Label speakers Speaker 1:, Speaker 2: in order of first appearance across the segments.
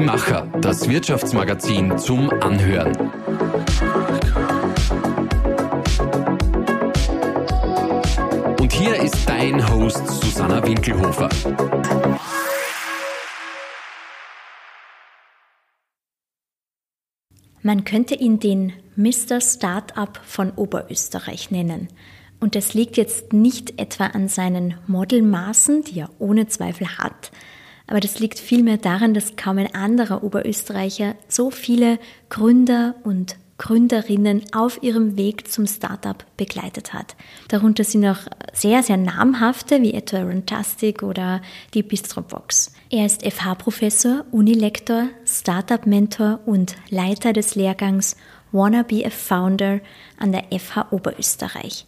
Speaker 1: Die Macher, das Wirtschaftsmagazin zum Anhören. Und hier ist dein Host Susanna Winkelhofer.
Speaker 2: Man könnte ihn den Mr. Startup von Oberösterreich nennen. Und das liegt jetzt nicht etwa an seinen Modelmaßen, die er ohne Zweifel hat, aber das liegt vielmehr daran, dass kaum ein anderer Oberösterreicher so viele Gründer und Gründerinnen auf ihrem Weg zum Startup begleitet hat. Darunter sind auch sehr, sehr namhafte, wie etwa Runtastic oder die Bistrobox. Er ist FH-Professor, Unilektor, Startup-Mentor und Leiter des Lehrgangs Wanna Be a Founder an der FH Oberösterreich.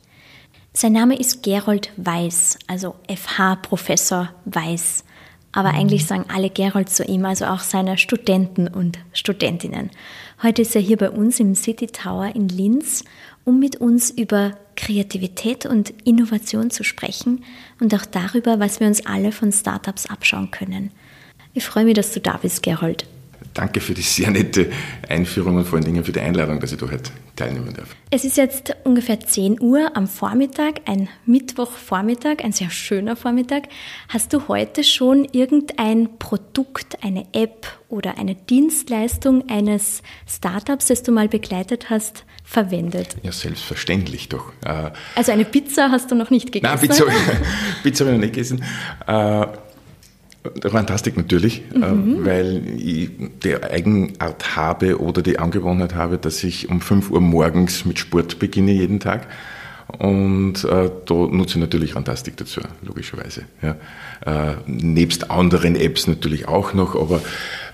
Speaker 2: Sein Name ist Gerold Weiß, also FH-Professor Weiß. Aber eigentlich sagen alle Gerold zu ihm, also auch seine Studenten und Studentinnen. Heute ist er hier bei uns im City Tower in Linz, um mit uns über Kreativität und Innovation zu sprechen und auch darüber, was wir uns alle von Startups abschauen können. Ich freue mich, dass du da bist, Gerold.
Speaker 3: Danke für die sehr nette Einführung und vor allen Dingen für die Einladung, dass ich da heute teilnehmen darf.
Speaker 2: Es ist jetzt ungefähr 10 Uhr am Vormittag, ein Mittwochvormittag, ein sehr schöner Vormittag. Hast du heute schon irgendein Produkt, eine App oder eine Dienstleistung eines Startups, das du mal begleitet hast, verwendet?
Speaker 3: Ja, selbstverständlich doch.
Speaker 2: Äh, also eine Pizza hast du noch nicht gegessen?
Speaker 3: Nein, Pizza, Pizza habe ich noch nicht gegessen. Fantastik natürlich, äh, mhm. weil ich die Eigenart habe oder die Angewohnheit habe, dass ich um 5 Uhr morgens mit Sport beginne jeden Tag. Und äh, da nutze ich natürlich Fantastik dazu, logischerweise. Ja. Äh, nebst anderen Apps natürlich auch noch, aber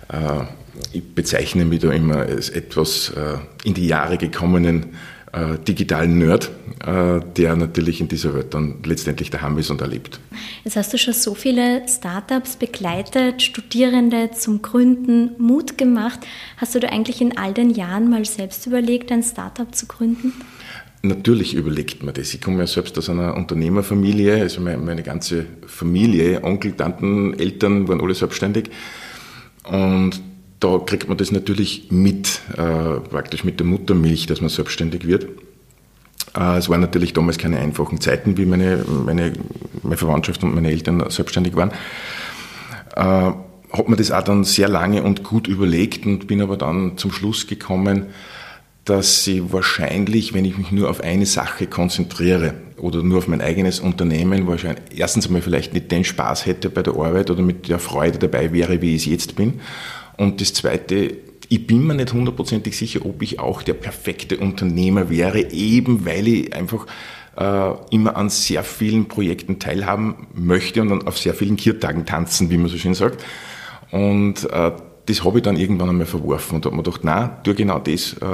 Speaker 3: äh, ich bezeichne mich da immer als etwas äh, in die Jahre gekommenen äh, digitalen Nerd, äh, der natürlich in dieser Welt dann letztendlich daheim ist und erlebt.
Speaker 2: Jetzt hast du schon so viele Startups begleitet, Studierende zum Gründen, Mut gemacht. Hast du da eigentlich in all den Jahren mal selbst überlegt, ein Startup zu gründen?
Speaker 3: Natürlich überlegt man das. Ich komme ja selbst aus einer Unternehmerfamilie, also meine, ganze Familie, Onkel, Tanten, Eltern waren alle selbstständig. Und da kriegt man das natürlich mit, äh, praktisch mit der Muttermilch, dass man selbstständig wird. Äh, es waren natürlich damals keine einfachen Zeiten, wie meine, meine, meine Verwandtschaft und meine Eltern selbstständig waren. Äh, hat man das auch dann sehr lange und gut überlegt und bin aber dann zum Schluss gekommen, dass ich wahrscheinlich, wenn ich mich nur auf eine Sache konzentriere oder nur auf mein eigenes Unternehmen, wahrscheinlich erstens einmal vielleicht nicht den Spaß hätte bei der Arbeit oder mit der Freude dabei wäre, wie ich es jetzt bin. Und das Zweite, ich bin mir nicht hundertprozentig sicher, ob ich auch der perfekte Unternehmer wäre, eben weil ich einfach äh, immer an sehr vielen Projekten teilhaben möchte und dann auf sehr vielen Kirtagen tanzen, wie man so schön sagt. Und äh, das habe ich dann irgendwann einmal verworfen und habe mir gedacht, na, tu genau das, äh,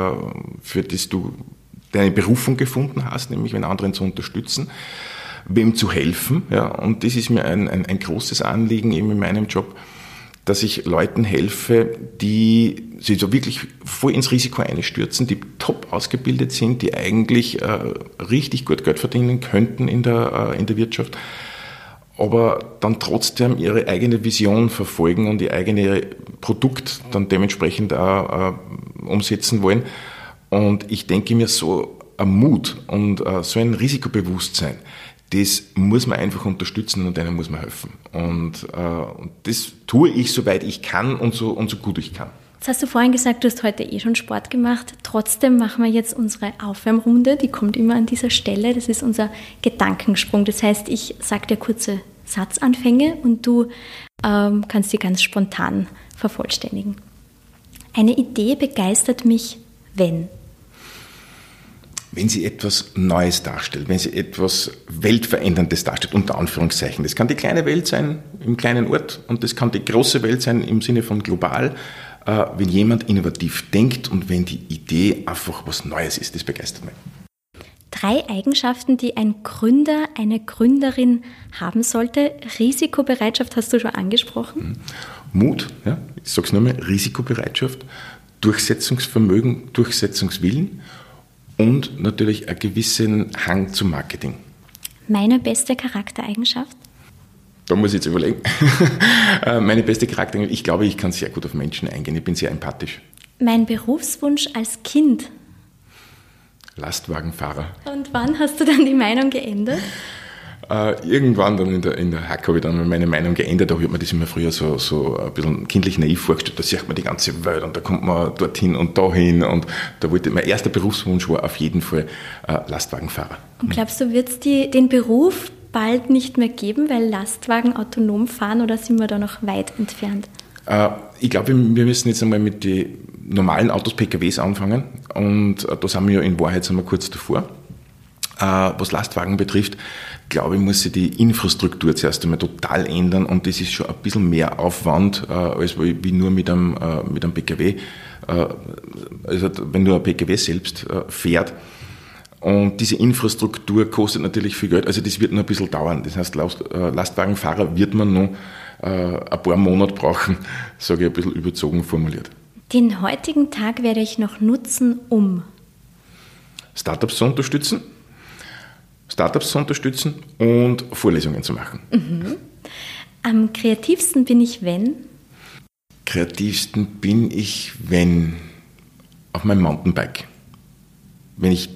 Speaker 3: für das du deine Berufung gefunden hast, nämlich wenn anderen zu unterstützen, wem zu helfen. Ja, und das ist mir ein, ein, ein großes Anliegen eben in meinem Job, dass ich Leuten helfe, die sich so wirklich voll ins Risiko einstürzen, die top ausgebildet sind, die eigentlich äh, richtig gut Geld verdienen könnten in der, äh, in der Wirtschaft, aber dann trotzdem ihre eigene Vision verfolgen und ihr eigenes Produkt dann dementsprechend auch äh, umsetzen wollen. Und ich denke mir so ein Mut und äh, so ein Risikobewusstsein, das muss man einfach unterstützen und denen muss man helfen. Und, äh, und das tue ich, soweit ich kann und so, und so gut ich kann.
Speaker 2: Jetzt hast du vorhin gesagt, du hast heute eh schon Sport gemacht. Trotzdem machen wir jetzt unsere Aufwärmrunde. Die kommt immer an dieser Stelle. Das ist unser Gedankensprung. Das heißt, ich sage dir kurze Satzanfänge und du ähm, kannst sie ganz spontan vervollständigen. Eine Idee begeistert mich, wenn
Speaker 3: wenn sie etwas Neues darstellt, wenn sie etwas Weltveränderndes darstellt, unter Anführungszeichen. Das kann die kleine Welt sein im kleinen Ort und das kann die große Welt sein im Sinne von global. Äh, wenn jemand innovativ denkt und wenn die Idee einfach was Neues ist, das begeistert mich.
Speaker 2: Drei Eigenschaften, die ein Gründer, eine Gründerin haben sollte. Risikobereitschaft hast du schon angesprochen.
Speaker 3: Mhm. Mut, ja, ich sage es nochmal, Risikobereitschaft, Durchsetzungsvermögen, Durchsetzungswillen und natürlich einen gewissen Hang zum Marketing.
Speaker 2: Meine beste Charaktereigenschaft?
Speaker 3: da muss ich jetzt überlegen. Äh, meine beste Charaktereigenschaft, ich glaube, ich kann sehr gut auf Menschen eingehen. Ich bin sehr empathisch.
Speaker 2: Mein Berufswunsch als Kind.
Speaker 3: Lastwagenfahrer.
Speaker 2: Und wann hast du dann die Meinung geändert?
Speaker 3: Äh, irgendwann dann in der, in der Hack habe ich dann meine Meinung geändert. Da habe ich mir das immer früher so, so ein bisschen kindlich naiv vorgestellt. Da sieht man die ganze Welt und da kommt man dorthin und dahin. Und da wollte mein erster Berufswunsch war auf jeden Fall äh, Lastwagenfahrer.
Speaker 2: Und glaubst du, wird es den Beruf bald nicht mehr geben, weil Lastwagen autonom fahren oder sind wir da noch weit entfernt?
Speaker 3: Äh, ich glaube, wir müssen jetzt einmal mit den normalen Autos, PKWs anfangen. Und äh, da sind wir ja in Wahrheit sind wir kurz davor. Äh, was Lastwagen betrifft, glaube ich, muss sich die Infrastruktur zuerst einmal total ändern und das ist schon ein bisschen mehr Aufwand, als wie nur mit einem, mit einem PKW. Also wenn nur ein PKW selbst fährt, und diese Infrastruktur kostet natürlich viel Geld, also das wird noch ein bisschen dauern. Das heißt, Lastwagenfahrer wird man noch ein paar Monate brauchen, sage ich ein bisschen überzogen formuliert.
Speaker 2: Den heutigen Tag werde ich noch nutzen, um
Speaker 3: Startups zu unterstützen, Startups zu unterstützen und Vorlesungen zu machen.
Speaker 2: Mhm. Am kreativsten bin ich, wenn?
Speaker 3: Kreativsten bin ich, wenn auf meinem Mountainbike. Wenn ich,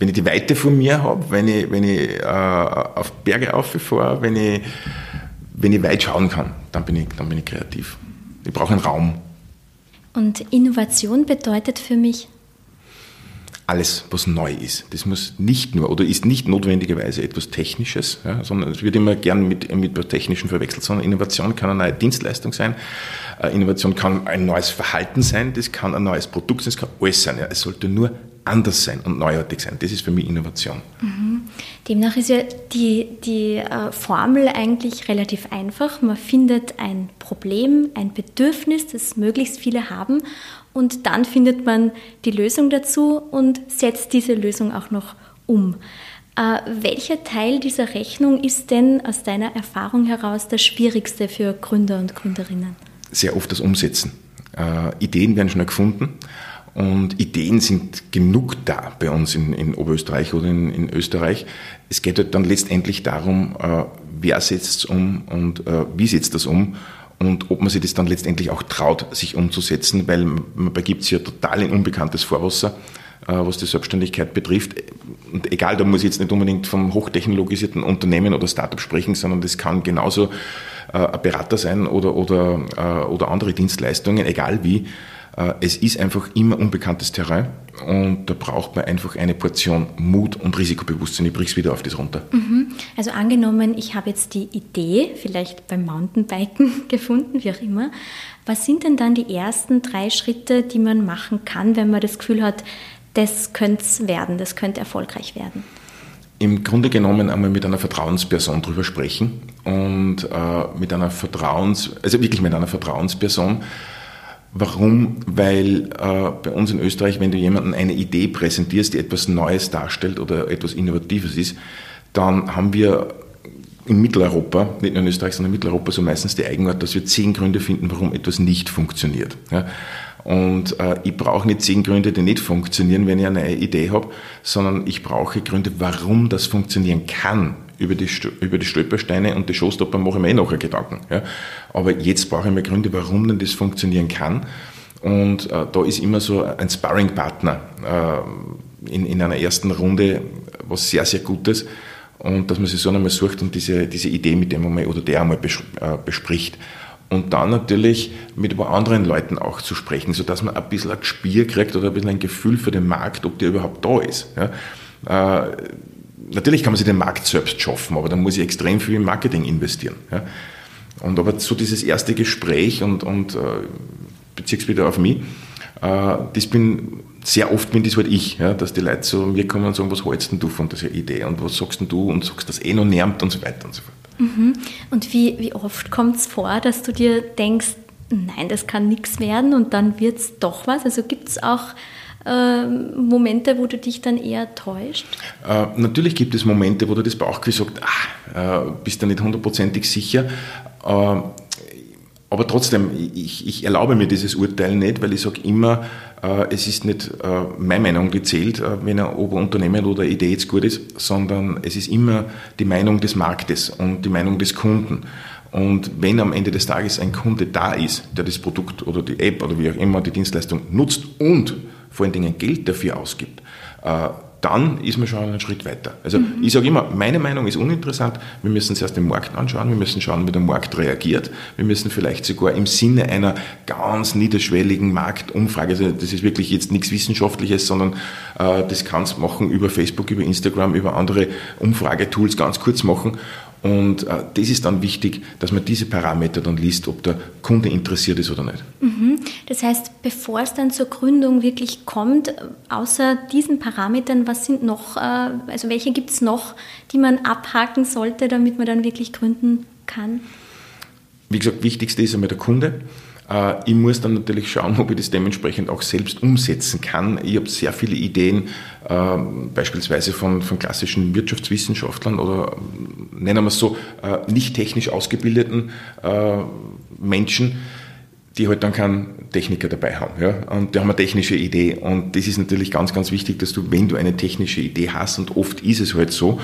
Speaker 3: wenn ich die Weite von mir habe, wenn ich, wenn ich äh, auf Berge auffahre, wenn ich, wenn ich weit schauen kann, dann bin ich, dann bin ich kreativ. Ich brauche einen Raum.
Speaker 2: Und Innovation bedeutet für mich?
Speaker 3: Alles, was neu ist. Das muss nicht nur oder ist nicht notwendigerweise etwas Technisches, ja, sondern es wird immer gern mit, mit etwas Technischen verwechselt, sondern Innovation kann eine neue Dienstleistung sein, äh, Innovation kann ein neues Verhalten sein, das kann ein neues Produkt sein, das kann alles sein. Ja. Es sollte nur anders sein und neuartig sein. Das ist für mich Innovation.
Speaker 2: Mhm. Demnach ist ja die, die äh, Formel eigentlich relativ einfach. Man findet ein Problem, ein Bedürfnis, das möglichst viele haben und dann findet man die Lösung dazu und setzt diese Lösung auch noch um. Äh, welcher Teil dieser Rechnung ist denn aus deiner Erfahrung heraus das schwierigste für Gründer und Gründerinnen?
Speaker 3: Sehr oft das Umsetzen. Äh, Ideen werden schnell gefunden und Ideen sind genug da bei uns in, in Oberösterreich oder in, in, Österreich. Es geht halt dann letztendlich darum, äh, wer setzt es um und äh, wie setzt das um und ob man sich das dann letztendlich auch traut, sich umzusetzen, weil man begibt sich ja total in unbekanntes Vorwasser, äh, was die Selbstständigkeit betrifft. Und egal, da muss ich jetzt nicht unbedingt vom hochtechnologisierten Unternehmen oder Startup sprechen, sondern das kann genauso äh, ein Berater sein oder, oder, äh, oder andere Dienstleistungen, egal wie. Äh, es ist einfach immer unbekanntes Terrain und da braucht man einfach eine Portion Mut und Risikobewusstsein. Ich brich's wieder auf das runter.
Speaker 2: Mhm. Also angenommen, ich habe jetzt die Idee, vielleicht beim Mountainbiken gefunden, wie auch immer. Was sind denn dann die ersten drei Schritte, die man machen kann, wenn man das Gefühl hat, das könnte es werden, das könnte erfolgreich werden?
Speaker 3: Im Grunde genommen einmal mit einer Vertrauensperson drüber sprechen und äh, mit einer Vertrauens, also wirklich mit einer Vertrauensperson, Warum? Weil äh, bei uns in Österreich, wenn du jemandem eine Idee präsentierst, die etwas Neues darstellt oder etwas Innovatives ist, dann haben wir in Mitteleuropa, nicht nur in Österreich, sondern in Mitteleuropa so meistens die Eigenart, dass wir zehn Gründe finden, warum etwas nicht funktioniert. Ja? Und äh, ich brauche nicht zehn Gründe, die nicht funktionieren, wenn ich eine Idee habe, sondern ich brauche Gründe, warum das funktionieren kann über die, über die Stolpersteine und die Showstopper mache ich mir eh nachher Gedanken. Ja. Aber jetzt brauche ich mir Gründe, warum denn das funktionieren kann. Und äh, da ist immer so ein Sparring-Partner äh, in, in einer ersten Runde was sehr, sehr Gutes. Und dass man sich so einmal sucht und diese, diese Idee mit dem einmal oder der einmal äh, bespricht. Und dann natürlich mit über anderen Leuten auch zu sprechen, sodass man ein bisschen ein Gespür kriegt oder ein bisschen ein Gefühl für den Markt, ob der überhaupt da ist. Ja. Äh, natürlich kann man sich den Markt selbst schaffen, aber dann muss ich extrem viel in Marketing investieren. Ja. Und aber so dieses erste Gespräch und, und äh, beziehe wieder auf mich, äh, das bin sehr oft bin das halt ich, ja, dass die Leute so mir kommen und sagen, was hältst du von dieser Idee und was sagst du und sagst das eh noch nervt und so weiter und so fort.
Speaker 2: Mhm. Und wie, wie oft kommt es vor, dass du dir denkst, nein, das kann nichts werden und dann wird es doch was? Also gibt es auch äh, Momente, wo du dich dann eher täuscht?
Speaker 3: Äh, natürlich gibt es Momente, wo du das Bauchgefühl sagst, ah, äh, bist du nicht hundertprozentig sicher. Äh, aber trotzdem, ich, ich erlaube mir dieses Urteil nicht, weil ich sage immer, äh, es ist nicht äh, meine Meinung, die zählt, äh, wenn ein Oberunternehmen oder eine Idee jetzt gut ist, sondern es ist immer die Meinung des Marktes und die Meinung des Kunden. Und wenn am Ende des Tages ein Kunde da ist, der das Produkt oder die App oder wie auch immer die Dienstleistung nutzt und vor allen Dingen Geld dafür ausgibt, äh, dann ist man schon einen Schritt weiter. Also mhm. ich sage immer, meine Meinung ist uninteressant. Wir müssen zuerst den Markt anschauen, wir müssen schauen, wie der Markt reagiert. Wir müssen vielleicht sogar im Sinne einer ganz niederschwelligen Marktumfrage, also das ist wirklich jetzt nichts Wissenschaftliches, sondern äh, das kannst machen über Facebook, über Instagram, über andere Umfragetools ganz kurz machen und äh, das ist dann wichtig, dass man diese Parameter dann liest, ob der Kunde interessiert ist oder nicht.
Speaker 2: Mhm. Das heißt, bevor es dann zur Gründung wirklich kommt, außer diesen Parametern, was sind noch, äh, also welche gibt es noch, die man abhaken sollte, damit man dann wirklich gründen kann?
Speaker 3: Wie gesagt, wichtigste ist einmal der Kunde. Äh, ich muss dann natürlich schauen, ob ich das dementsprechend auch selbst umsetzen kann. Ich habe sehr viele Ideen, äh, beispielsweise von, von klassischen Wirtschaftswissenschaftlern oder nennen wir es so, äh, nicht technisch ausgebildeten Menschen, die halt dann keinen Techniker dabei haben. Ja? Und die haben eine technische Idee. Und das ist natürlich ganz, ganz wichtig, dass du, wenn du eine technische Idee hast, und oft ist es halt so,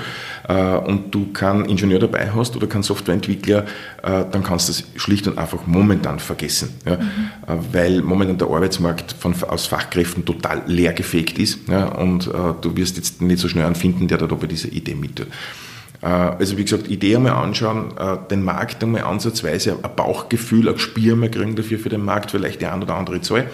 Speaker 3: äh, und du keinen Ingenieur dabei hast oder keinen Softwareentwickler, äh, dann kannst du das schlicht und einfach momentan vergessen. Ja? Mhm. Äh, weil momentan der Arbeitsmarkt von, aus Fachkräften total leergefegt ist. Ja? Und äh, du wirst jetzt nicht so schnell einen finden, der da bei dieser Idee mittut. Äh, also wie gesagt, Idee einmal anschauen, äh, den Markt einmal ansatzweise ein Bauchgefühl, ein Gespür mal kriegen dafür für den Markt, vielleicht die ein oder andere Zahl.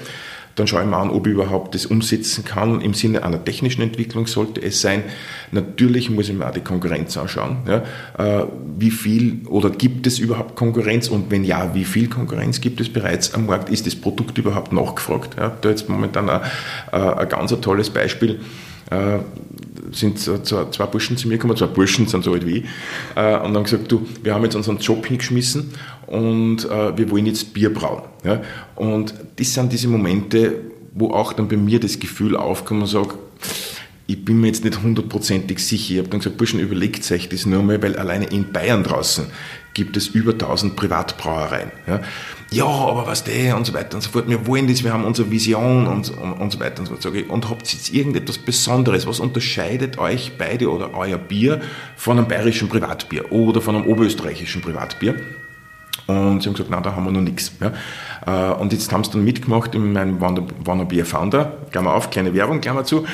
Speaker 3: Dann schaue ich mal an, ob ich überhaupt das umsetzen kann. Im Sinne einer technischen Entwicklung sollte es sein. Natürlich muss ich mir auch die Konkurrenz anschauen. Ja. Äh, wie viel oder gibt es überhaupt Konkurrenz? Und wenn ja, wie viel Konkurrenz gibt es bereits am Markt? Ist das Produkt überhaupt nachgefragt? Ja. Da jetzt momentan ein, ein ganz tolles Beispiel sind zwei Burschen zu mir gekommen, zwei Burschen sind so alt wie ich, äh, und haben gesagt, du, wir haben jetzt unseren Job hingeschmissen und äh, wir wollen jetzt Bier brauen. Und das sind diese Momente, wo auch dann bei mir das Gefühl aufkommt und sage, ich bin mir jetzt nicht hundertprozentig sicher. Ich habe dann gesagt, Burschen, überlegt euch das nur mal, weil alleine in Bayern draußen gibt es über 1000 Privatbrauereien. Ja, ja aber was der und so weiter und so fort. Wir wollen das, wir haben unsere Vision und, und, und so weiter und so fort. Und habt jetzt irgendetwas Besonderes? Was unterscheidet euch beide oder euer Bier von einem bayerischen Privatbier oder von einem oberösterreichischen Privatbier? Und sie haben gesagt, nein, da haben wir noch nichts. Ja. Äh, und jetzt haben sie dann mitgemacht in meinem Wanna Beer Founder, Klammer auf, kleine Werbung, Klammer zu,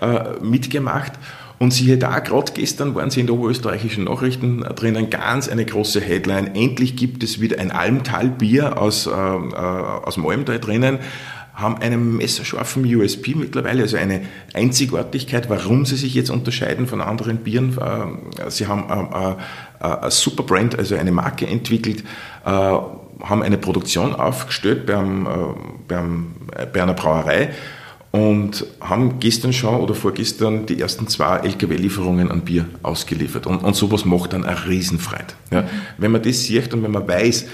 Speaker 3: äh, mitgemacht. Und siehe da, gerade gestern waren sie in den oberösterreichischen Nachrichten drinnen, ganz eine große Headline. Endlich gibt es wieder ein Almtalbier aus, äh, äh, aus Malm da drinnen haben einen messerscharfen USP mittlerweile, also eine Einzigartigkeit, warum sie sich jetzt unterscheiden von anderen Bieren. Äh, sie haben äh, äh, ein super Brand, also eine Marke entwickelt, haben eine Produktion aufgestellt beim, beim, bei einer Brauerei und haben gestern schon oder vorgestern die ersten zwei LKW-Lieferungen an Bier ausgeliefert. Und, und sowas macht dann eine Riesenfreude. Ja. Wenn man das sieht und wenn man weiß,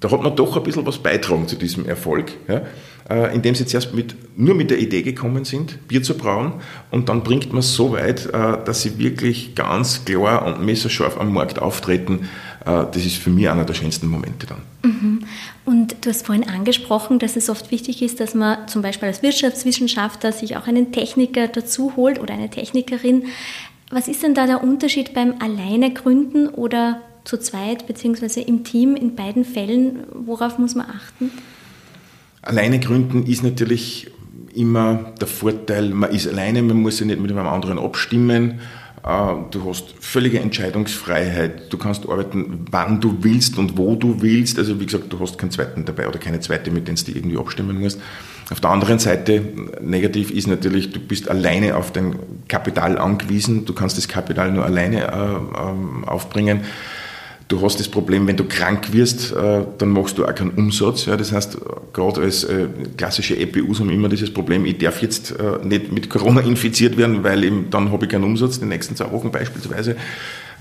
Speaker 3: da hat man doch ein bisschen was beitragen zu diesem Erfolg, ja, äh, indem sie zuerst mit, nur mit der Idee gekommen sind, Bier zu brauen und dann bringt man es so weit, äh, dass sie wirklich ganz klar und messerscharf am Markt auftreten. Äh, das ist für mich einer der schönsten Momente dann.
Speaker 2: Mhm. Und du hast vorhin angesprochen, dass es oft wichtig ist, dass man zum Beispiel als Wirtschaftswissenschaftler sich auch einen Techniker dazu holt oder eine Technikerin. Was ist denn da der Unterschied beim Alleine gründen oder zu zweit beziehungsweise im Team in beiden Fällen? Worauf muss man achten?
Speaker 3: Alleine gründen ist natürlich immer der Vorteil, man ist alleine, man muss sich nicht mit einem anderen abstimmen. Äh, du hast völlige Entscheidungsfreiheit. Du kannst arbeiten, wann du willst und wo du willst. Also wie gesagt, du hast keinen zweiten dabei oder keine zweite, mit denen du irgendwie abstimmen musst. Auf der anderen Seite, negativ ist natürlich, du bist alleine auf dein Kapital angewiesen. Du kannst das Kapital nur alleine äh, ähm, aufbringen. Du hast das Problem, wenn du krank wirst, äh, dann machst du auch keinen Umsatz. Das heißt, gerade als äh, klassische EPUs haben immer dieses Problem, ich darf jetzt äh, nicht mit Corona infiziert werden, weil eben, dann habe ich keinen Umsatz, die nächsten zwei Wochen beispielsweise.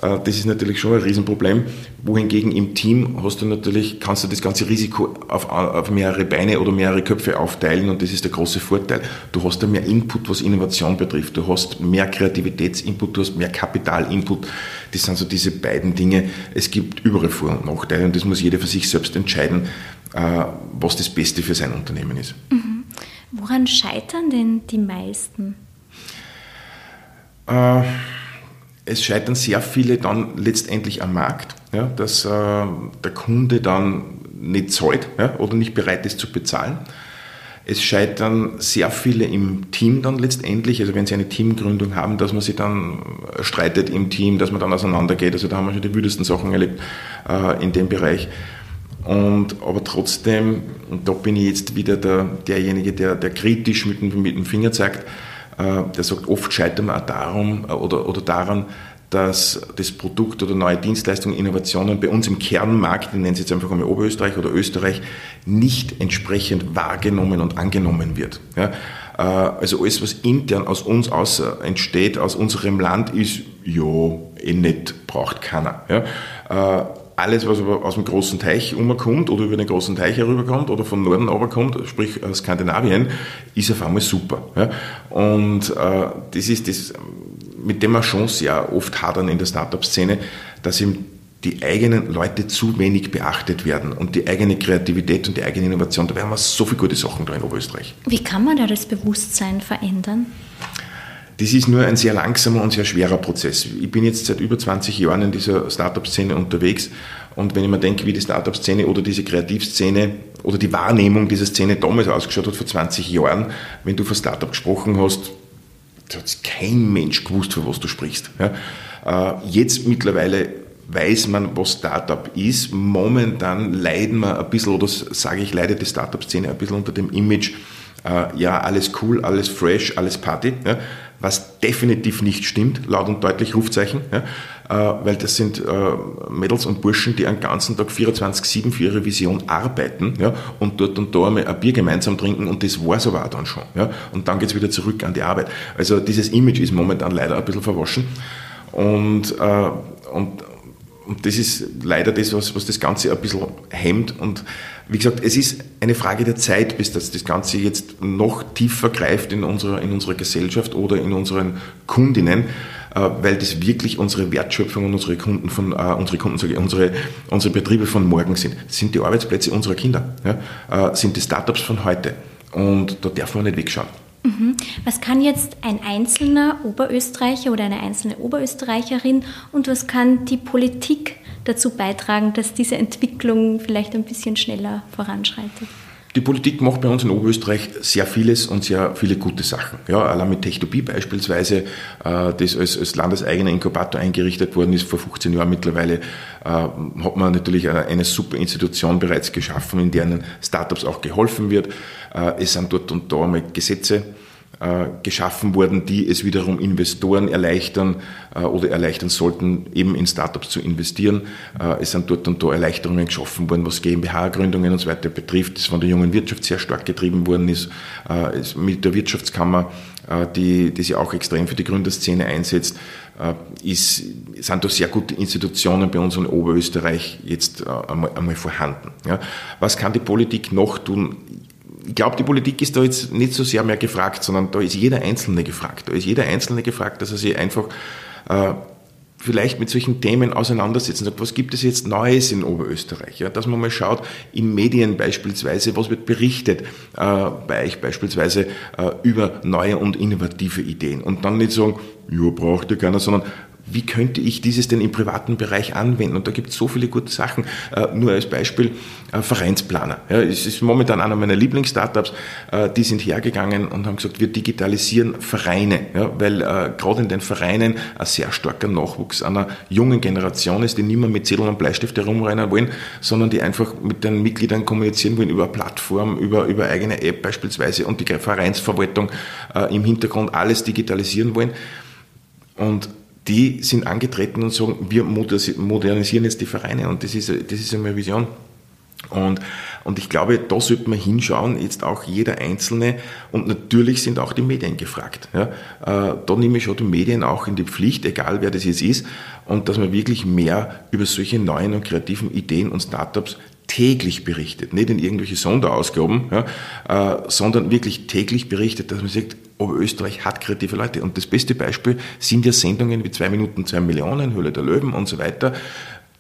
Speaker 3: Äh, das ist natürlich schon ein Riesenproblem. Wohingegen im Team hast du natürlich, kannst du das ganze Risiko auf, auf mehrere Beine oder mehrere Köpfe aufteilen und das ist der große Vorteil. Du hast da mehr Input, was Innovation betrifft. Du hast mehr Kreativitätsinput, du hast mehr Kapitalinput. Das sind so diese beiden Dinge. Es gibt überall Vor- und Nachteile und das muss jeder für sich selbst entscheiden. äh, was das Beste für sein Unternehmen ist.
Speaker 2: Mhm. Woran scheitern denn die meisten?
Speaker 3: Äh, es scheitern sehr viele dann letztendlich am Markt, ja, dass äh, der Kunde dann nicht zahlt ja, oder nicht bereit ist zu bezahlen. Es scheitern sehr viele im Team dann letztendlich, also wenn sie eine Teamgründung haben, dass man sich dann streitet im Team, dass man dann auseinandergeht. Also da haben wir schon die wüdesten Sachen erlebt äh, in dem Bereich. Und, aber trotzdem, und da bin ich jetzt wieder der, derjenige, der, der kritisch mit dem, mit dem Finger zeigt, der sagt, oft scheitern wir auch darum, äh, oder, oder daran, dass das Produkt oder neue Dienstleistungen, Innovationen bei uns im Kernmarkt, ich nenne es jetzt einfach einmal Oberösterreich oder Österreich, nicht entsprechend wahrgenommen und angenommen wird. Ja, äh, also alles, was intern aus uns aus entsteht, aus unserem Land, ist, ja, eh nicht, braucht keiner. Ja, äh, alles, was aus dem großen Teich umkommt oder über den großen Teich herüberkommt oder von Norden runterkommt, sprich Skandinavien, ist auf einmal super. Und äh, das ist das, mit dem wir schon sehr oft hadern in der Startup-Szene, dass eben die eigenen Leute zu wenig beachtet werden und die eigene Kreativität und die eigene Innovation. Da werden wir so viele gute Sachen da in Oberösterreich.
Speaker 2: Wie kann man da das Bewusstsein verändern?
Speaker 3: Das ist nur ein sehr langsamer und sehr schwerer Prozess. Ich bin jetzt seit über 20 Jahren in dieser Startup-Szene unterwegs und wenn ich mir denke, wie die Startup-Szene oder diese Kreativszene oder die Wahrnehmung dieser Szene damals ausgeschaut hat, vor 20 Jahren, wenn du von Startup gesprochen hast, da hat kein Mensch gewusst, für was du sprichst. Äh, jetzt mittlerweile weiß man, was Startup ist. Momentan leiden wir ein bisschen, oder sage ich, leidet die Startup-Szene ein bisschen unter dem Image, äh, ja, alles cool, alles fresh, alles Party. Was definitiv nicht stimmt, laut und deutlich Rufzeichen, ja, äh, weil das sind äh, Mädels und Burschen, die einen ganzen Tag 24-7 für ihre Vision arbeiten ja, und dort und da einmal ein Bier gemeinsam trinken und das war aber auch dann schon. Ja, und dann geht es wieder zurück an die Arbeit. Also dieses Image ist momentan leider ein bisschen verwaschen und, äh, und, und das ist leider das, was, was das Ganze ein bisschen hemmt. Und wie gesagt, es ist eine Frage der Zeit, bis das, das Ganze jetzt noch tiefer greift in unserer, in unserer Gesellschaft oder in unseren Kundinnen, äh, weil das wirklich unsere Wertschöpfung und unsere Kunden von, äh, unsere Kunden, sage ich, unsere, unsere Betriebe von morgen sind. Das sind die Arbeitsplätze unserer Kinder, ja? äh, sind die Startups von heute. Und da darf man nicht wegschauen.
Speaker 2: Mhm. Was kann jetzt ein einzelner Oberösterreicher oder eine einzelne Oberösterreicherin und was kann die Politik dazu beitragen, dass diese Entwicklung vielleicht ein bisschen schneller voranschreitet?
Speaker 3: Die Politik macht bei uns in Oberösterreich sehr vieles und sehr viele gute Sachen. Ja, allein mit Techtopie beispielsweise, äh, das als, als landeseigener Inkubator eingerichtet worden ist vor 15 Jahren mittlerweile, äh, hat man natürlich eine, super Institution bereits geschaffen, in der Startups auch geholfen wird. Äh, es sind dort und da einmal Gesetze geschaffen worden, die es wiederum Investoren erleichtern äh, oder erleichtern sollten, eben in Startups zu investieren. Äh, es sind dort und da Erleichterungen geschaffen worden, was GmbH-Gründungen und so weiter betrifft, das von der jungen Wirtschaft sehr stark getrieben worden ist, mit der Wirtschaftskammer, die, die sich auch extrem für die Gründerszene einsetzt, ist, sind da sehr gute Institutionen bei uns in Oberösterreich jetzt einmal, einmal vorhanden. Ja. Was kann die Politik noch tun? Ich glaube, die Politik ist da jetzt nicht so sehr mehr gefragt, sondern da ist jeder Einzelne gefragt. Da ist jeder Einzelne gefragt, dass er sich einfach äh, vielleicht mit solchen Themen auseinandersetzt und sagt, was gibt es jetzt Neues in Oberösterreich? Ja, dass man mal schaut, in Medien beispielsweise, was wird berichtet äh, bei euch beispielsweise äh, über neue und innovative Ideen. Und dann nicht sagen, ja, braucht ihr keiner, sondern wie könnte ich dieses denn im privaten Bereich anwenden? Und da gibt es so viele gute Sachen. Äh, nur als Beispiel äh, Vereinsplaner. Ja, es ist momentan einer meiner Lieblingsstartups. Äh, die sind hergegangen und haben gesagt, wir digitalisieren Vereine, ja, weil gerade in den Vereinen ein sehr starker Nachwuchs einer jungen Generation ist, die nicht mehr mit Zetteln und Bleistift herumrennen wollen, sondern die einfach mit den Mitgliedern kommunizieren wollen über Plattform, über, über eigene App beispielsweise und die Vereinsverwaltung im Hintergrund alles digitalisieren wollen. Und die sind angetreten und sagen, wir modernisieren jetzt die Vereine und das ist, das ist eine Vision. Und, und ich glaube, da sollte man hinschauen, jetzt auch jeder Einzelne. Und natürlich sind auch die Medien gefragt. Ja. Äh, da nehme ich schon die Medien auch in die Pflicht, egal wer das jetzt ist. Und dass man wirklich mehr über solche neuen und kreativen Ideen und Startups täglich berichtet. Nicht in irgendwelche Sonderausgaben, ja, äh, sondern wirklich täglich berichtet, dass man sagt, aber Österreich hat kreative Leute. Und das beste Beispiel sind ja Sendungen wie zwei Minuten, zwei Millionen, Höhle der Löwen und so weiter.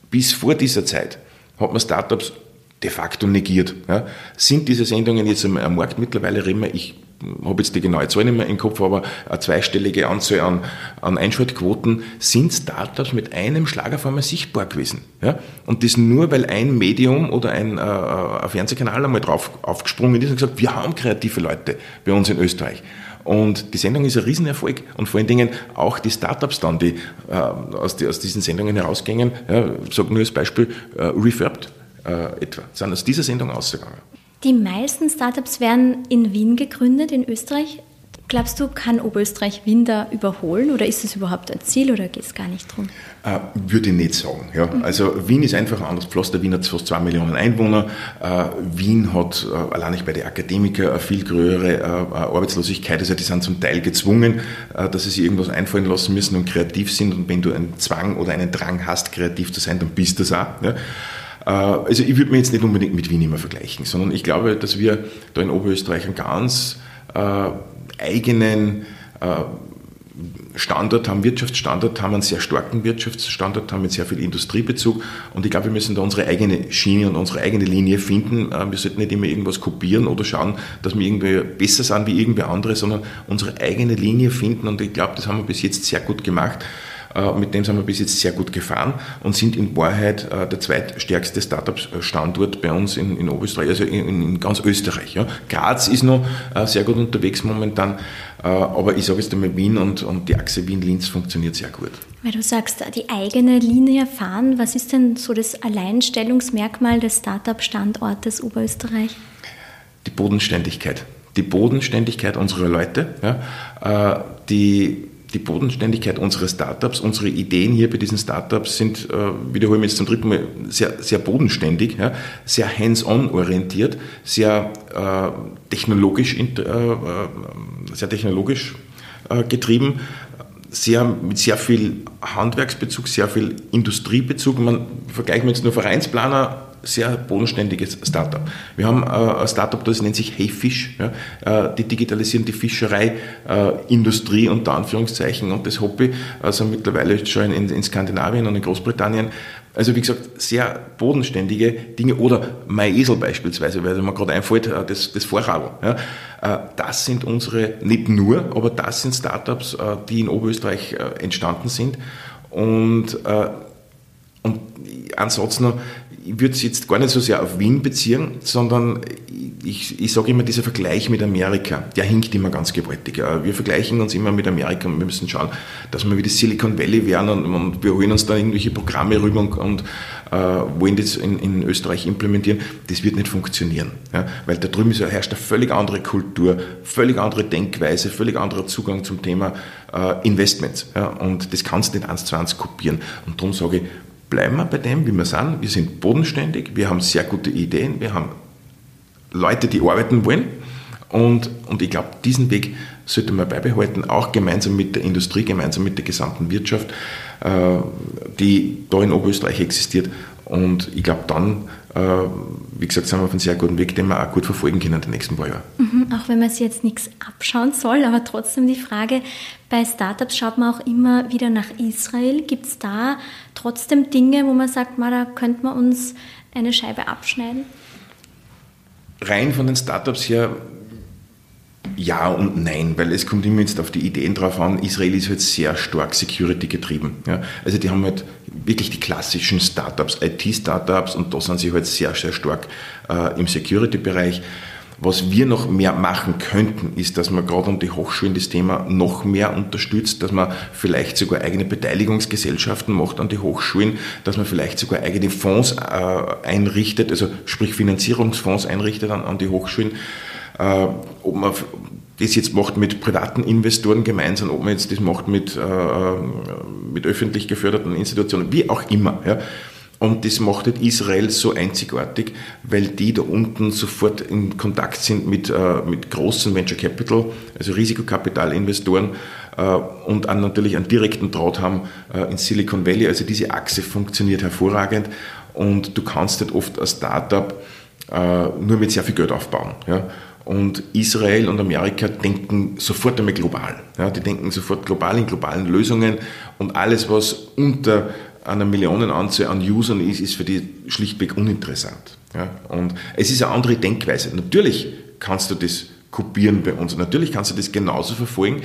Speaker 3: Bis vor dieser Zeit hat man Startups de facto negiert. Ja. Sind diese Sendungen jetzt am Markt mittlerweile, reden wir, ich habe jetzt die genaue Zahl nicht mehr im Kopf, aber eine zweistellige Anzahl an, an Einschaltquoten, sind Startups mit einem Schlag auf einmal sichtbar gewesen. Ja? Und das nur, weil ein Medium oder ein, äh, ein Fernsehkanal einmal drauf aufgesprungen ist und gesagt, wir haben kreative Leute bei uns in Österreich. Und die Sendung ist ein Riesenerfolg. Und vor allen Dingen auch die Startups dann, die, äh, aus, die aus diesen Sendungen herausgingen, ja, sage nur als Beispiel, äh, Refurbed äh, etwa, sind aus dieser Sendung ausgegangen.
Speaker 2: Die meisten Startups werden in Wien gegründet, in Österreich. Glaubst du, kann Oberösterreich Wien da überholen oder ist es überhaupt ein Ziel oder geht es gar nicht drum?
Speaker 3: Äh, würde ich nicht sagen. Ja. Mhm. Also Wien ist einfach anders Pflaster. Wien hat fast zwei Millionen Einwohner. Äh, Wien hat äh, allein nicht bei den Akademikern eine viel größere äh, Arbeitslosigkeit. Also die sind zum Teil gezwungen, äh, dass sie sich irgendwas einfallen lassen müssen und kreativ sind. Und wenn du einen Zwang oder einen Drang hast, kreativ zu sein, dann bist du das auch. Ja. Äh, also ich würde mich jetzt nicht unbedingt mit Wien immer vergleichen, sondern ich glaube, dass wir da in Oberösterreich einen ganz äh, eigenen äh, Standard haben, Wirtschaftsstandard haben, einen sehr starken Wirtschaftsstandard haben mit sehr viel Industriebezug und ich glaube, wir müssen da unsere eigene Schiene und unsere eigene Linie finden. Wir sollten nicht immer irgendwas kopieren oder schauen, dass wir irgendwie besser sind wie irgendwer andere, sondern unsere eigene Linie finden und ich glaube, das haben wir bis jetzt sehr gut gemacht. Äh, mit dem sind wir bis jetzt sehr gut gefahren und sind in Wahrheit äh, der zweitstärkste Startup-Standort bei uns in, in Oberösterreich, also in, in ganz Österreich. Ja. Graz ist noch äh, sehr gut unterwegs momentan, aber ich sage jetzt einmal Wien und, und die Achse Wien-Linz funktioniert sehr gut.
Speaker 2: Weil du sagst, die eigene Linie fahren, was ist denn so das Alleinstellungsmerkmal des Startup-Standortes Oberösterreich?
Speaker 3: Die Bodenständigkeit. Die Bodenständigkeit unserer Leute, ja, die die Bodenständigkeit unserer Startups, unsere Ideen hier bei diesen Startups sind, äh, wiederholen wir jetzt zum dritten Mal, sehr, sehr bodenständig, ja, sehr hands-on orientiert, sehr äh, technologisch, äh, äh, sehr technologisch äh, getrieben, sehr, mit sehr viel Handwerksbezug, sehr viel Industriebezug. Man vergleicht jetzt nur Vereinsplaner sehr bodenständiges Startup. Wir haben äh, ein Startup, das nennt sich Hey Fish. Ja? Äh, die digitalisieren die Fischereiindustrie äh, unter Anführungszeichen und das Hobby also mittlerweile schon in, in Skandinavien und in Großbritannien. Also wie gesagt, sehr bodenständige Dinge oder MyEsel beispielsweise, weil mir gerade einfällt, das, das Vorradl. Ja? Das sind unsere, nicht nur, aber das sind Startups, die in Oberösterreich entstanden sind und und ansonsten ich würde es jetzt gar nicht so sehr auf Wien beziehen, sondern ich, ich sage immer, dieser Vergleich mit Amerika, der hinkt immer ganz gewaltig. Wir vergleichen uns immer mit Amerika und wir müssen schauen, dass wir wie das Silicon Valley werden und, und wir holen uns da irgendwelche Programme rüber und, und äh, wollen das in, in, Österreich implementieren. Das wird nicht funktionieren, ja? weil da drüben ist, herrscht eine völlig andere Kultur, völlig andere Denkweise, völlig anderer Zugang zum Thema äh, Investments. Ja? Und das kannst du nicht eins zu eins kopieren. Und darum sage ich, bleiben wir bei dem, wie wir sind. Wir sind bodenständig, wir haben sehr gute Ideen, wir haben Leute, die arbeiten wollen. Und, und ich glaube, diesen Weg sollte man beibehalten, auch gemeinsam mit der Industrie, gemeinsam mit der gesamten Wirtschaft, äh, die da in Oberösterreich existiert. Und ich glaube, dann, wie gesagt, sind wir auf einem sehr guten Weg, den wir auch gut verfolgen können in den nächsten paar Jahren.
Speaker 2: Mhm, auch wenn man sich jetzt nichts abschauen soll, aber trotzdem die Frage, bei Startups schaut man auch immer wieder nach Israel. Gibt es da trotzdem Dinge, wo man sagt, mal, da könnte man uns eine Scheibe abschneiden?
Speaker 3: Rein von den Startups her ja und nein, weil es kommt immer jetzt auf die Ideen drauf an. Israel ist halt sehr stark Security getrieben. Ja. Also die haben halt wirklich die klassischen Startups, IT-Startups und da sind sie halt sehr, sehr stark äh, im Security-Bereich. Was wir noch mehr machen könnten, ist, dass man gerade an die Hochschulen das Thema noch mehr unterstützt, dass man vielleicht sogar eigene Beteiligungsgesellschaften macht an die Hochschulen, dass man vielleicht sogar eigene Fonds äh, einrichtet, also sprich Finanzierungsfonds einrichtet an, an die Hochschulen äh, ob man das jetzt macht mit privaten Investoren gemeinsam, ob man jetzt das macht mit, äh, mit öffentlich geförderten Institutionen, wie auch immer. Ja. Und das macht halt Israel so einzigartig, weil die da unten sofort in Kontakt sind mit, äh, mit großen Venture Capital, also Risikokapitalinvestoren äh, und an natürlich einen direkten Draht haben äh, in Silicon Valley. Also diese Achse funktioniert hervorragend und du kannst halt oft als Startup äh, nur mit sehr viel Geld aufbauen. Ja. Und Israel und Amerika denken sofort einmal global. Ja, die denken sofort global in globalen Lösungen und alles, was unter einer Millionenanzahl an Usern ist, ist für die schlichtweg uninteressant. Ja? Und es ist eine andere Denkweise. Natürlich kannst du das kopieren bei uns. Natürlich kannst du das genauso verfolgen.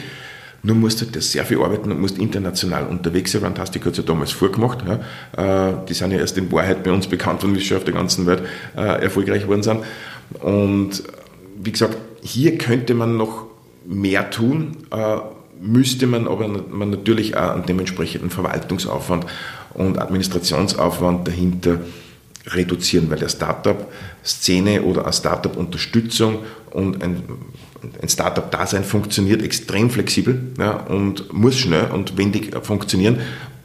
Speaker 3: Nur musst du halt sehr viel arbeiten und musst international unterwegs sein. Fantastik hat es ja damals vorgemacht. Ja. Äh, die sind ja erst in Wahrheit bei uns bekannt worden, wie sie schon auf der ganzen Welt äh, erfolgreich geworden sind. Und wie gesagt, hier könnte man noch mehr tun, äh, müsste man aber man natürlich auch einen dementsprechenden Verwaltungsaufwand und Administrationsaufwand dahinter reduzieren, weil der Startup-Szene oder eine Startup-Unterstützung und ein, ein Startup-Dasein funktioniert extrem flexibel ja, und muss schnell und wendig funktionieren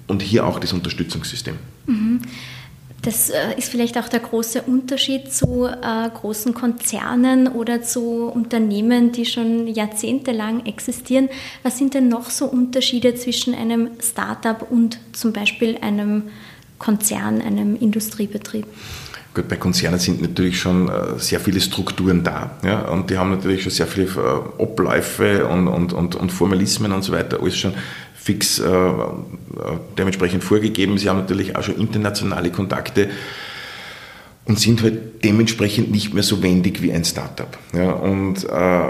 Speaker 3: und hier auch das Unterstützungssystem.
Speaker 2: Mhm. Das äh, ist vielleicht auch der große Unterschied zu äh, großen Konzernen oder zu Unternehmen, die schon jahrzehntelang existieren. Was sind denn noch so Unterschiede zwischen einem Startup und zum Beispiel einem Konzern, einem Industriebetrieb?
Speaker 3: Gut, bei Konzernen sind natürlich schon äh, sehr viele Strukturen da. Ja, und die haben natürlich schon sehr viele äh, Abläufe und, und, und, und Formalismen und so weiter, alles schon fix äh, äh, dementsprechend vorgegeben. Sie haben natürlich auch schon internationale Kontakte und sind halt dementsprechend nicht mehr so wendig wie ein Startup. Ja, und äh,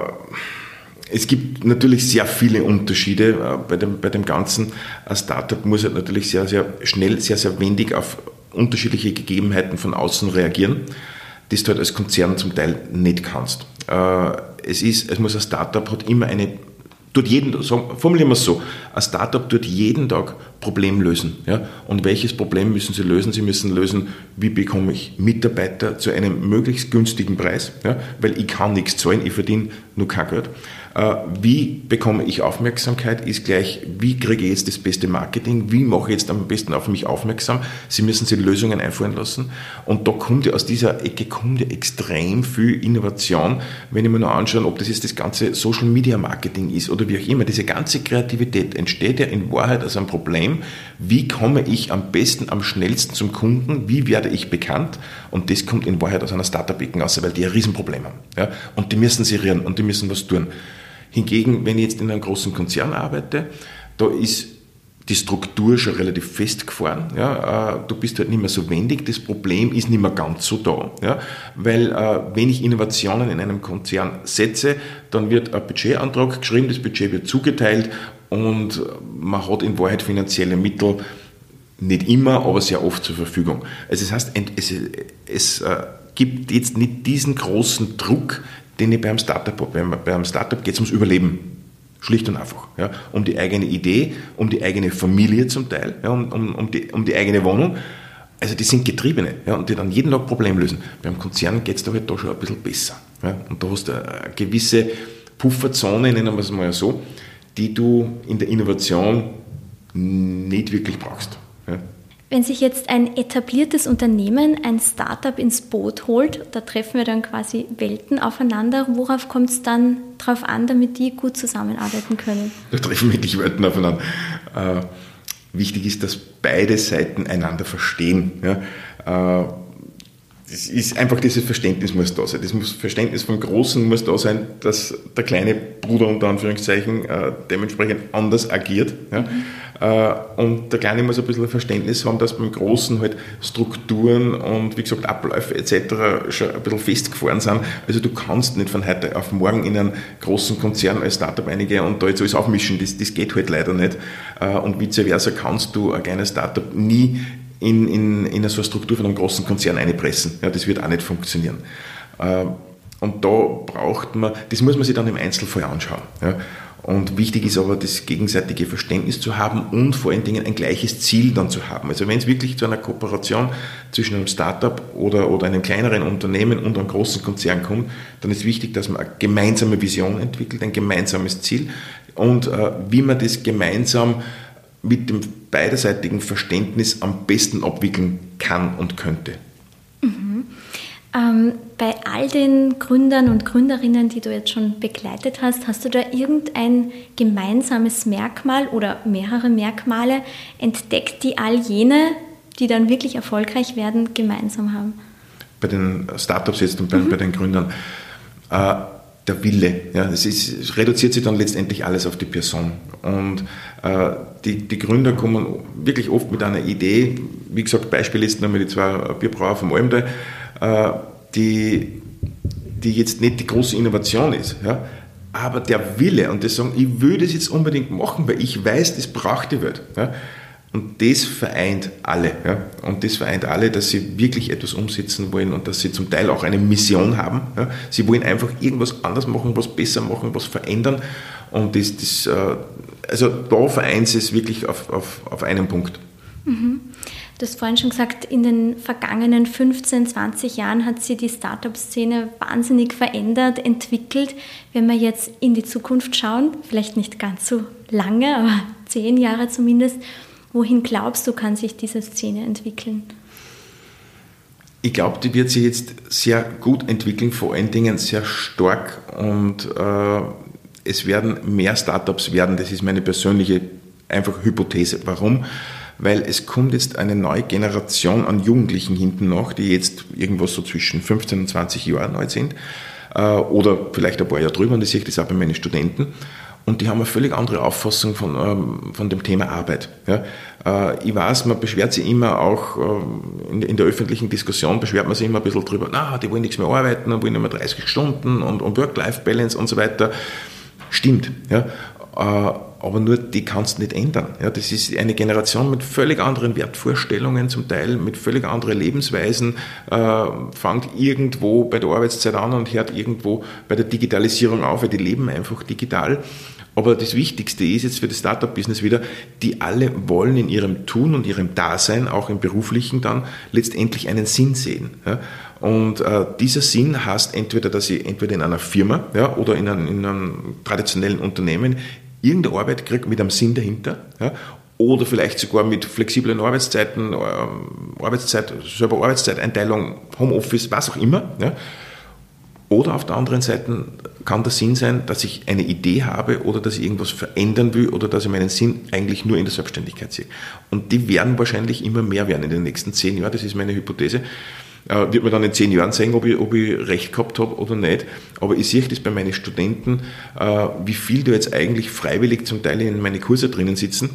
Speaker 3: es gibt natürlich sehr viele Unterschiede äh, bei dem, bei dem Ganzen. Ein Startup muss halt natürlich sehr, sehr schnell, sehr, sehr wendig auf unterschiedliche Gegebenheiten von außen reagieren, das du halt als Konzern zum Teil nicht kannst. Äh, es ist, es muss ein Startup hat immer eine tut jeden, formulieren wir es so, ein Startup tut jeden Tag Problem lösen. Ja? Und welches Problem müssen Sie lösen? Sie müssen lösen, wie bekomme ich Mitarbeiter zu einem möglichst günstigen Preis, ja? weil ich kann nichts zahlen, ich verdiene nur kein Geld. Äh, wie bekomme ich Aufmerksamkeit, ist gleich, wie kriege ich jetzt das beste Marketing, wie mache ich jetzt am besten auf mich aufmerksam. Sie müssen sich Lösungen einfallen lassen. Und da kommt ja aus dieser Ecke kommt ja extrem viel Innovation, wenn ich mir nur anschaue, ob das jetzt das ganze Social Media Marketing ist oder wie auch immer. Diese ganze Kreativität entsteht ja in Wahrheit aus einem Problem, wie komme ich am besten, am schnellsten zum Kunden, wie werde ich bekannt. Und das kommt in Wahrheit aus einer Startup-Ecke raus, weil die ein Riesenproblem haben. Ja? Und die müssen serieren und die müssen was tun. Hingegen, wenn ich jetzt in einem großen Konzern arbeite, da ist die Struktur schon relativ festgefahren. Ja, äh, du bist halt nicht mehr so wendig, das Problem ist nicht mehr ganz so da. Ja, weil äh, wenn ich Innovationen in einem Konzern setze, dann wird ein Budgetantrag geschrieben, das Budget wird zugeteilt und man hat in Wahrheit finanzielle Mittel nicht immer, aber sehr oft zur Verfügung. Also das heißt, es, es äh, gibt jetzt nicht diesen großen Druck, den ich beim Startup habe. Beim Startup geht es ums Überleben. Schlicht und einfach. Ja, um die eigene Idee, um die eigene Familie zum Teil, ja, um, um, um, die, um die eigene Wohnung. Also die sind Getriebene ja, und die dann jeden Tag Problem lösen. Beim Konzern geht es da halt da schon ein bisschen besser. Ja, und da hast du eine gewisse Pufferzone, nennen wir es mal so, die du in der Innovation nicht wirklich brauchst. Ja.
Speaker 2: Wenn sich jetzt ein etabliertes Unternehmen ein Startup ins Boot holt, da treffen wir dann quasi Welten aufeinander. Worauf kommt es dann drauf an, damit die gut zusammenarbeiten können?
Speaker 3: Da treffen wirklich Welten aufeinander. Äh, wichtig ist, dass beide Seiten einander verstehen. Ja? Äh, es ist einfach dieses Verständnis muss da sein. Das muss, Verständnis vom Großen muss da sein, dass der kleine Bruder unter Anführungszeichen äh, dementsprechend anders agiert. Ja? Mhm. Äh, und der Kleine muss ein bisschen Verständnis haben, dass beim Großen halt Strukturen und wie gesagt Abläufe etc. schon ein bisschen festgefahren sind. Also du kannst nicht von heute auf morgen in einen großen Konzern als Startup eingehen und da jetzt alles aufmischen. Das, das geht halt leider nicht. Äh, und vice versa kannst du ein kleines Startup nie in, in, in so eine Struktur von einem großen Konzern einpressen. Ja, das wird auch nicht funktionieren. Äh, und da braucht man, das muss man sich dann im Einzelfall anschauen. Ja. Und wichtig ist aber, das gegenseitige Verständnis zu haben und vor allen Dingen ein gleiches Ziel dann zu haben. Also wenn es wirklich zu einer Kooperation zwischen einem Startup oder, oder einem kleineren Unternehmen und einem großen Konzern kommt, dann ist wichtig, dass man eine gemeinsame Vision entwickelt, ein gemeinsames Ziel und äh, wie man das gemeinsam mit dem beiderseitigen Verständnis am besten abwickeln kann und könnte.
Speaker 2: Mhm. Ähm, bei all den Gründern und Gründerinnen, die du jetzt schon begleitet hast, hast du da irgendein gemeinsames Merkmal oder mehrere Merkmale entdeckt, die all jene, die dann wirklich erfolgreich werden, gemeinsam haben?
Speaker 3: Bei den Startups jetzt und bei, mhm. bei den Gründern. Äh, der Wille. Ja, es, ist, es reduziert sich dann letztendlich alles auf die Person. Und äh, die, die Gründer kommen wirklich oft mit einer Idee, wie gesagt, Beispiel ist nochmal die zwei Bierbrauer vom Almdal, äh, die, die jetzt nicht die große Innovation ist. Ja, aber der Wille und das sagen, ich will das jetzt unbedingt machen, weil ich weiß, das braucht die Welt. Ja, und das vereint alle. Ja? Und das vereint alle, dass sie wirklich etwas umsetzen wollen und dass sie zum Teil auch eine Mission haben. Ja? Sie wollen einfach irgendwas anders machen, was besser machen, was verändern. Und das, das, äh, also da vereint es wirklich auf, auf, auf einen Punkt.
Speaker 2: Mhm. Du hast vorhin schon gesagt, in den vergangenen 15, 20 Jahren hat sich die Startup-Szene wahnsinnig verändert, entwickelt. Wenn wir jetzt in die Zukunft schauen, vielleicht nicht ganz so lange, aber zehn Jahre zumindest, Wohin glaubst du, kann sich diese Szene entwickeln?
Speaker 3: Ich glaube, die wird sich jetzt sehr gut entwickeln, vor allen Dingen sehr stark und äh, es werden mehr Startups werden. Das ist meine persönliche einfach Hypothese. Warum? Weil es kommt jetzt eine neue Generation an Jugendlichen hinten noch, die jetzt irgendwas so zwischen 15 und 20 Jahren alt sind äh, oder vielleicht ein paar Jahre drüber und ich sehe das auch bei meinen Studenten und die haben eine völlig andere Auffassung von, ähm, von dem Thema Arbeit. Ja. Äh, ich weiß, man beschwert sich immer auch ähm, in, in, der öffentlichen Diskussion, beschwert man sich immer ein bisschen drüber, na, die wollen nichts mehr arbeiten und wollen immer 30 Stunden und, und Work-Life-Balance und so weiter. Stimmt. Ja. Äh, aber nur die kannst du nicht ändern. Ja, das ist eine Generation mit völlig anderen Wertvorstellungen, zum Teil mit völlig anderen Lebensweisen, äh, fängt irgendwo bei der Arbeitszeit an und hört irgendwo bei der Digitalisierung auf, weil die leben einfach digital. Aber das Wichtigste ist jetzt für das Startup-Business wieder, die alle wollen in ihrem Tun und ihrem Dasein, auch im beruflichen dann, letztendlich einen Sinn sehen. Ja? Und äh, dieser Sinn heißt entweder, dass ich entweder in einer Firma ja, oder in einem, in einem traditionellen Unternehmen irgendeine Arbeit kriege mit einem Sinn dahinter. Ja, oder vielleicht sogar mit flexiblen Arbeitszeiten, ähm, Arbeitszeit, selber Arbeitszeiteinteilung, Homeoffice, was auch immer. Ja. Oder auf der anderen Seite kann der Sinn sein, dass ich eine Idee habe oder dass ich irgendwas verändern will oder dass ich meinen Sinn eigentlich nur in der Selbstständigkeit sehe. Und die werden wahrscheinlich immer mehr werden in den nächsten zehn Jahren, das ist meine Hypothese. Äh, wird man dann in zehn Jahren sehen, ob ich, ob ich recht gehabt habe oder nicht. Aber ich sehe das bei meinen Studenten, äh, wie viel da jetzt eigentlich freiwillig zum Teil in meine Kurse drinnen sitzen,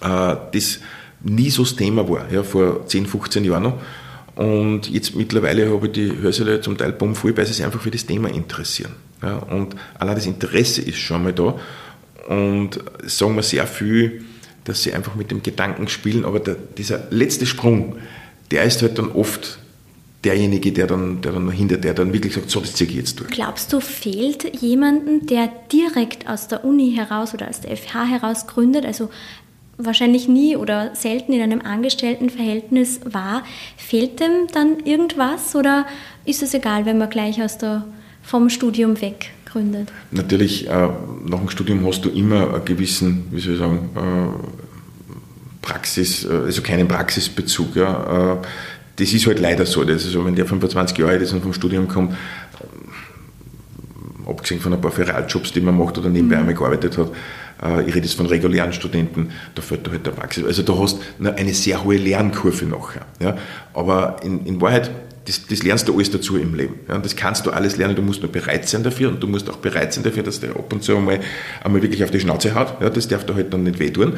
Speaker 3: äh, das nie so das Thema war, ja, vor 10, 15 Jahren noch. Und jetzt mittlerweile habe ich die Hörsäle zum Teil voll, weil sie sich einfach für das Thema interessieren. Ja, und allein das Interesse ist schon mal da. Und sagen wir sehr viel, dass sie einfach mit dem Gedanken spielen, aber der, dieser letzte Sprung, der ist halt dann oft derjenige, der dann, der dann hinter, der dann wirklich sagt, so, das ziehe ich jetzt durch.
Speaker 2: Glaubst du, fehlt jemanden, der direkt aus der Uni heraus oder aus der FH heraus gründet, also wahrscheinlich nie oder selten in einem Angestelltenverhältnis war, fehlt dem dann irgendwas oder ist es egal, wenn man gleich aus der, vom Studium weg gründet?
Speaker 3: Natürlich, äh, nach dem Studium hast du immer einen gewissen, wie soll ich sagen, äh, Praxis, äh, also keinen Praxisbezug. Ja. Das ist halt leider so. Das ist so, wenn der 25 Jahre alt ist und vom Studium kommt, abgesehen von ein paar Ferialjobs, die man macht oder nebenbei mhm. einmal gearbeitet hat, ich rede jetzt von regulären Studenten, da fällt da halt der Praxis. Also du hast eine sehr hohe Lernkurve nachher. Ja. Aber in, in Wahrheit, das, das, lernst du alles dazu im Leben. Ja. Das kannst du alles lernen, du musst nur bereit sein dafür und du musst auch bereit sein dafür, dass der ab und zu einmal, einmal wirklich auf die Schnauze haut. Ja. Das darf da halt dann nicht wehtun.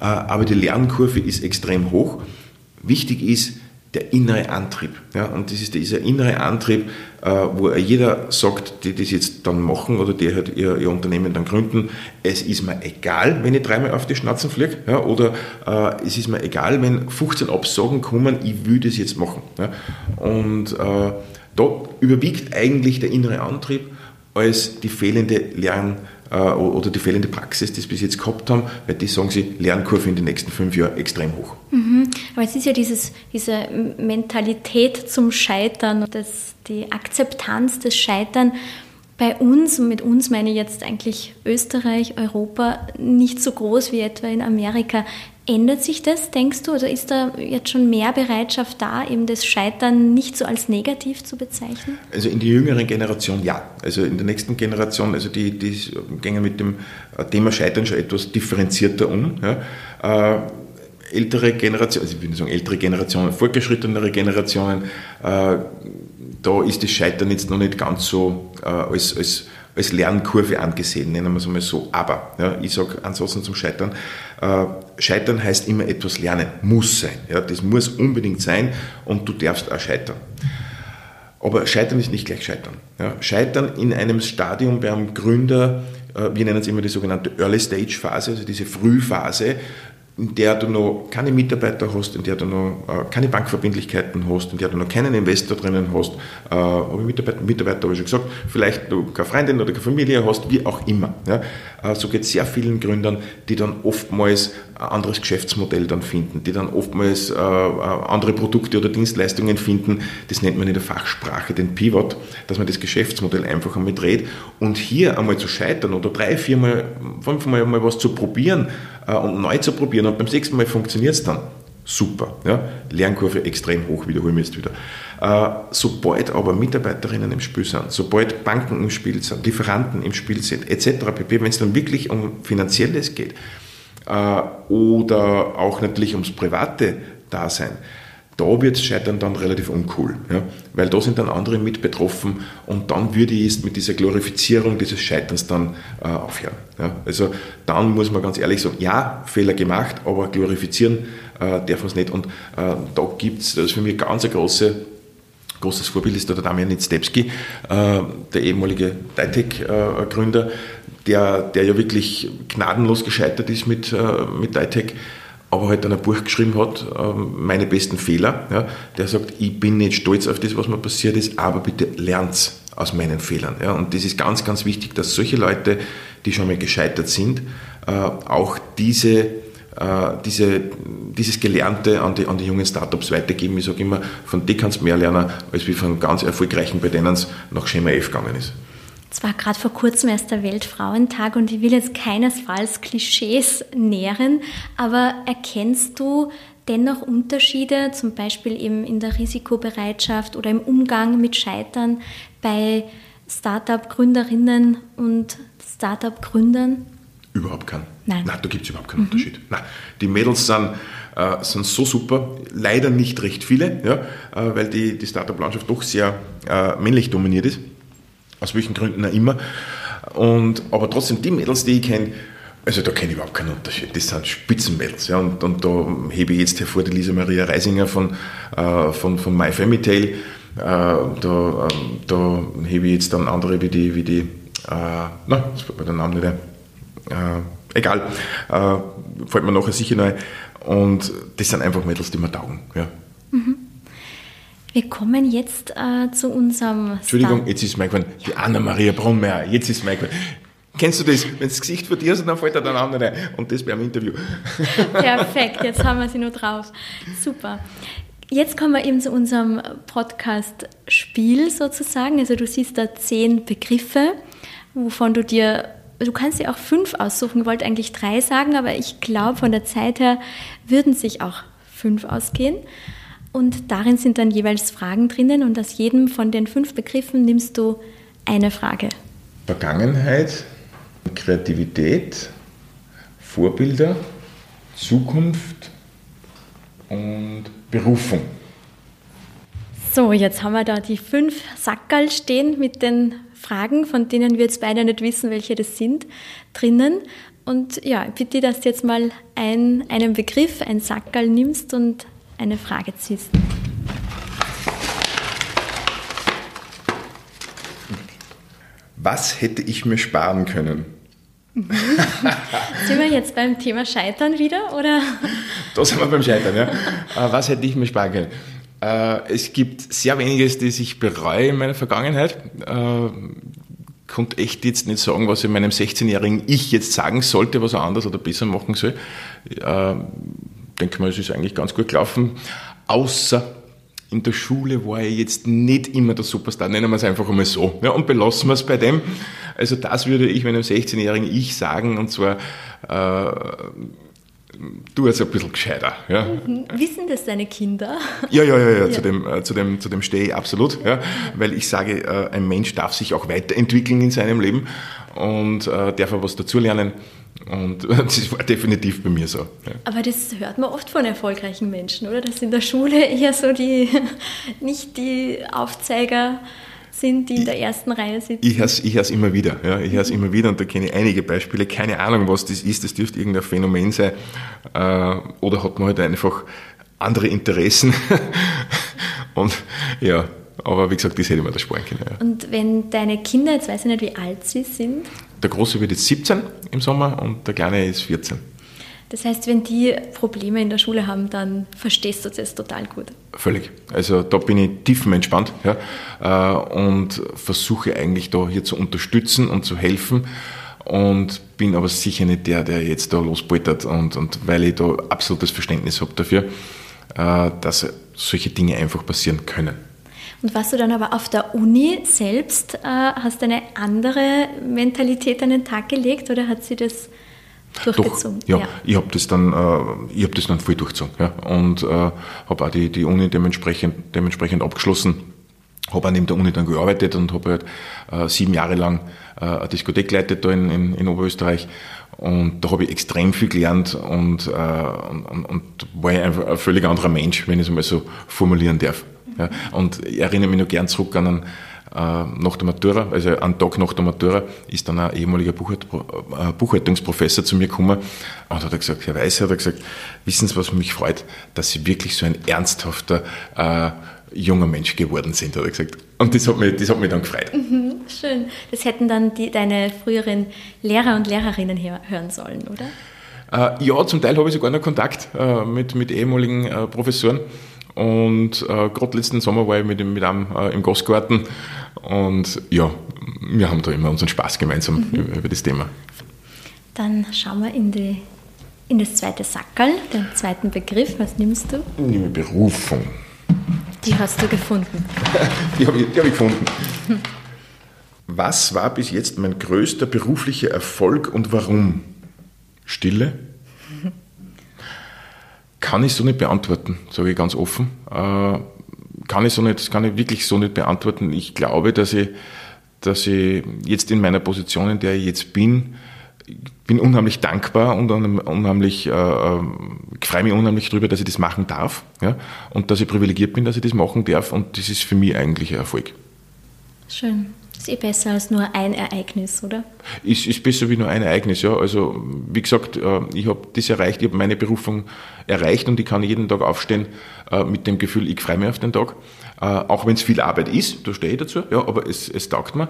Speaker 3: Äh, aber die Lernkurve ist extrem hoch. Wichtig ist, der innere Antrieb. Ja, und das ist dieser innere Antrieb, äh, wo jeder sagt, die das jetzt dann machen oder die halt ihr, ihr Unternehmen dann gründen, es ist mir egal, wenn ich dreimal auf die Schnauzen fliege, ja, oder äh, es ist mir egal, wenn 15 Absagen kommen, ich will das jetzt machen. Ja. Und äh, da überwiegt eigentlich der innere Antrieb als die fehlende Lern- oder die fehlende Praxis, die sie bis jetzt gehabt haben, weil die sagen sie, Lernkurve in den nächsten fünf Jahren extrem hoch.
Speaker 2: Mhm. Aber es ist ja dieses, diese Mentalität zum Scheitern, das, die Akzeptanz des Scheitern bei uns, und mit uns meine ich jetzt eigentlich Österreich, Europa, nicht so groß wie etwa in Amerika. Ändert sich das, denkst du? Oder ist da jetzt schon mehr Bereitschaft da, eben das Scheitern nicht so als negativ zu bezeichnen?
Speaker 3: Also in der jüngeren Generation ja. Also in der nächsten Generation, also die, die gehen mit dem Thema Scheitern schon etwas differenzierter um. Ja. Äh, ältere Generationen, also ich nicht sagen ältere Generationen, fortgeschrittenere Generationen, äh, da ist das Scheitern jetzt noch nicht ganz so äh, als, als, als Lernkurve angesehen, nennen wir es einmal so. Aber, ja, ich sage ansonsten zum Scheitern, äh, Scheitern heißt immer etwas lernen, muss sein. Ja, das muss unbedingt sein und du darfst auch scheitern. Aber Scheitern ist nicht gleich Scheitern. Ja, scheitern in einem Stadium beim Gründer, äh, wir nennen es immer die sogenannte Early Stage Phase, also diese Frühphase, in der du noch keine Mitarbeiter hast, in der du noch äh, keine Bankverbindlichkeiten hast, in der du noch keinen Investor drinnen hast, äh, ich Mitarbeiter, Mitarbeiter habe ich schon gesagt, vielleicht du keine Freundin oder keine Familie hast, wie auch immer. Ja. Äh, so geht es sehr vielen Gründern, die dann oftmals ein anderes Geschäftsmodell dann finden, die dann oftmals äh, äh, andere Produkte oder Dienstleistungen finden. Das nennt man in der Fachsprache den Pivot, dass man das Geschäftsmodell einfach einmal dreht und hier einmal zu scheitern oder drei, viermal, fünfmal mal was zu probieren und neu zu probieren und beim sechsten Mal funktioniert es dann. Super. Ja? Lernkurve extrem hoch, wiederholen wir jetzt wieder. Äh, sobald aber Mitarbeiterinnen im Spiel sind, sobald Banken im Spiel sind, Lieferanten im Spiel sind, etc., pp., wenn es dann wirklich um Finanzielles geht äh, oder auch natürlich ums private Dasein, da wird Scheitern dann relativ uncool, ja? weil da sind dann andere mit betroffen und dann würde ich mit dieser Glorifizierung dieses Scheiterns dann äh, aufhören. Ja? Also dann muss man ganz ehrlich sagen, ja, Fehler gemacht, aber glorifizieren äh, darf man es nicht und äh, da gibt es, das ist für mich ganz eine große großes Vorbild ist der Damian Nitztepski, äh, der ehemalige Ditec-Gründer, der, der ja wirklich gnadenlos gescheitert ist mit, äh, mit Ditec aber halt dann ein Buch geschrieben hat, ähm, meine besten Fehler. Ja, der sagt, ich bin nicht stolz auf das, was mir passiert ist, aber bitte lernt aus meinen Fehlern. Ja, und das ist ganz, ganz wichtig, dass solche Leute, die schon mal gescheitert sind, äh, auch diese, äh, diese, dieses Gelernte an die, an die jungen Startups weitergeben. Ich sage immer, von dir kannst du mehr lernen, als wie von ganz erfolgreichen, bei denen es nach Schema F gegangen ist.
Speaker 2: Es war gerade vor kurzem erst der Weltfrauentag und ich will jetzt keinesfalls Klischees nähren, aber erkennst du dennoch Unterschiede, zum Beispiel eben in der Risikobereitschaft oder im Umgang mit Scheitern bei Startup-Gründerinnen und Startup-Gründern?
Speaker 3: Überhaupt keinen. Nein. Nein, da gibt es überhaupt keinen mhm. Unterschied. Nein, die Mädels sind, äh, sind so super, leider nicht recht viele, ja, äh, weil die, die Startup-Landschaft doch sehr äh, männlich dominiert ist aus welchen Gründen auch immer. Und, aber trotzdem, die Mädels, die ich kenne, also da kenne ich überhaupt keinen Unterschied. Das sind Spitzenmädels. Ja. Und, und da hebe ich jetzt hervor die Lisa Maria Reisinger von, äh, von, von My Family Tale. Äh, da, ähm, da hebe ich jetzt dann andere wie die, wie die äh, na, das fällt mir der Name nicht ein. Äh, egal, äh, fällt mir nachher sicher ein. Und das sind einfach Mädels, die mir taugen. Ja.
Speaker 2: Wir kommen jetzt äh, zu unserem.
Speaker 3: Entschuldigung, Star jetzt ist mein Gott, die Anna-Maria Brunmeier, jetzt ist mein Gott. Kennst du das? Wenn das Gesicht vor dir ist, dann fällt da der andere. Und das beim Interview.
Speaker 2: Perfekt, jetzt haben wir sie nur drauf. Super. Jetzt kommen wir eben zu unserem Podcast-Spiel sozusagen. Also du siehst da zehn Begriffe, wovon du dir, du kannst dir auch fünf aussuchen. Ich wollte eigentlich drei sagen, aber ich glaube, von der Zeit her würden sich auch fünf ausgehen. Und darin sind dann jeweils Fragen drinnen und aus jedem von den fünf Begriffen nimmst du eine Frage.
Speaker 3: Vergangenheit, Kreativität, Vorbilder, Zukunft und Berufung.
Speaker 2: So, jetzt haben wir da die fünf Sackerl stehen mit den Fragen, von denen wir jetzt beide nicht wissen, welche das sind, drinnen. Und ja, bitte, dass du jetzt mal ein, einen Begriff, ein Sackerl nimmst und eine Frage ziehst.
Speaker 3: Was hätte ich mir sparen können?
Speaker 2: Sind wir jetzt beim Thema Scheitern wieder, oder?
Speaker 3: Da sind wir beim Scheitern, ja. Äh, was hätte ich mir sparen können? Äh, es gibt sehr weniges, das ich bereue in meiner Vergangenheit. Äh, konnte echt jetzt nicht sagen, was ich meinem 16-jährigen Ich jetzt sagen sollte, was er anders oder besser machen soll denke mal, es ist eigentlich ganz gut gelaufen. Außer in der Schule war ich jetzt nicht immer der Superstar, nennen wir es einfach einmal so. Ja, und belassen wir es bei dem. Also das würde ich meinem 16-jährigen Ich sagen, und zwar, äh, du jetzt ein bisschen gescheiter. Ja.
Speaker 2: Mhm. Wissen das deine Kinder?
Speaker 3: Ja, ja, ja, ja, ja. Zu, dem, äh, zu, dem, zu dem stehe ich absolut. Ja, weil ich sage, äh, ein Mensch darf sich auch weiterentwickeln in seinem Leben und äh, darf auch was dazulernen. Und das war definitiv bei mir so. Ja.
Speaker 2: Aber das hört man oft von erfolgreichen Menschen, oder? Dass in der Schule eher so die, nicht die Aufzeiger sind, die in der ersten Reihe sitzen.
Speaker 3: Ich es ich immer wieder. Ja. Ich höre es immer wieder und da kenne ich einige Beispiele. Keine Ahnung, was das ist. Das dürfte irgendein Phänomen sein. Äh, oder hat man halt einfach andere Interessen. und ja, aber wie gesagt, das hätte ich mir da sparen können. Ja.
Speaker 2: Und wenn deine Kinder, jetzt weiß ich nicht, wie alt sie sind.
Speaker 3: Der Große wird jetzt 17 im Sommer und der Kleine ist 14.
Speaker 2: Das heißt, wenn die Probleme in der Schule haben, dann verstehst du das total gut.
Speaker 3: Völlig. Also da bin ich tiefenentspannt ja, äh, und versuche eigentlich da hier zu unterstützen und zu helfen und bin aber sicher nicht der, der jetzt da lospoltert und, und weil ich da absolutes Verständnis habe dafür, äh, dass solche Dinge einfach passieren können.
Speaker 2: Und warst du dann aber auf der Uni selbst, äh, hast du eine andere Mentalität an den Tag gelegt oder hat sie das durchgezogen?
Speaker 3: Doch, ja, ja. ich habe das dann, äh, ich habe das dann voll durchgezogen ja, und äh, habe auch die, die Uni dementsprechend, dementsprechend abgeschlossen. Habe neben der Uni dann gearbeitet und habe halt äh, sieben Jahre lang äh, eine Diskothek geleitet da in, in, in Oberösterreich und da habe ich extrem viel gelernt und, äh, und, und, war einfach ein völlig anderer Mensch, wenn ich es mal so formulieren darf. Ja, und ich erinnere mich noch gern zurück an einen, äh, nach der Matura, also einen Tag nach der Matura, ist dann ein ehemaliger Buchhalt, äh, Buchhaltungsprofessor zu mir gekommen und hat gesagt, Herr Weiß, hat er gesagt, wissen Sie, was mich freut, dass Sie wirklich so ein ernsthafter äh, junger Mensch geworden sind, hat er gesagt. Und das hat mich, das hat mich dann gefreut.
Speaker 2: Mhm, schön. Das hätten dann die, deine früheren Lehrer und Lehrerinnen hören sollen, oder?
Speaker 3: Äh, ja, zum Teil habe ich sogar noch Kontakt äh, mit, mit ehemaligen äh, Professoren. Und äh, gerade letzten Sommer war ich mit, mit einem äh, im Gastgarten und ja, wir haben da immer unseren Spaß gemeinsam mhm. über, über, das Thema.
Speaker 2: Dann schauen wir in, die, in das zweite Sackerl, den zweiten Begriff. Was nimmst du?
Speaker 3: Ich nehme Berufung.
Speaker 2: Die hast du gefunden.
Speaker 3: die habe ich, hab ich gefunden. Was war bis jetzt mein größter beruflicher Erfolg und warum? Stille? Kann ich so nicht beantworten, sage ich ganz offen. Äh, kann ich so nicht, kann ich wirklich so nicht beantworten. Ich glaube, dass ich, dass ich jetzt in meiner Position, in der ich jetzt bin, bin unheimlich dankbar und unheimlich, äh, äh, freue mich unheimlich darüber, dass ich das machen darf ja, und dass ich privilegiert bin, dass ich das machen darf und das ist für mich eigentlich ein Erfolg.
Speaker 2: Schön. Ist eh besser als nur ein Ereignis, oder?
Speaker 3: Ist, ist besser wie nur ein Ereignis, ja. Also, wie gesagt, äh, ich habe das erreicht, ich habe meine Berufung erreicht und ich kann jeden Tag aufstehen äh, mit dem Gefühl, ich freue mich auf den Tag. Äh, auch wenn es viel Arbeit ist, da stehe ich dazu, ja, aber es, es taugt mir.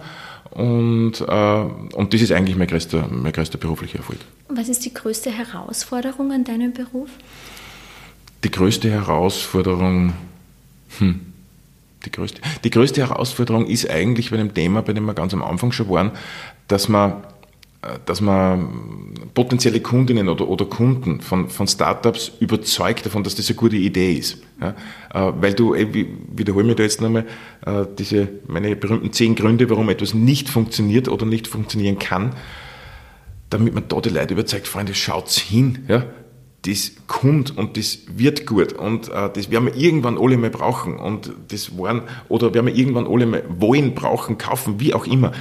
Speaker 3: Und, und das ist eigentlich mein größter, mein größter beruflicher Erfolg.
Speaker 2: Was ist die größte Herausforderung an deinem Beruf?
Speaker 3: Die größte Herausforderung, hm die größte, die größte Herausforderung ist eigentlich bei dem Thema, bei dem wir ganz am Anfang schon waren, dass man, äh, dass man potenzielle Kundinnen oder, oder Kunden von, von Startups überzeugt davon, dass das eine gute Idee ist. Ja? Äh, weil du, ich wiederhole mir da jetzt nochmal, äh, diese, meine berühmten zehn Gründe, warum etwas nicht funktioniert oder nicht funktionieren kann, damit man da die Leute überzeugt, Freunde, schaut's hin. Ja? Das kommt und das wird gut und äh, das werden wir irgendwann alle mal brauchen und das waren, oder werden wir irgendwann alle mal wollen, brauchen, kaufen, wie auch immer.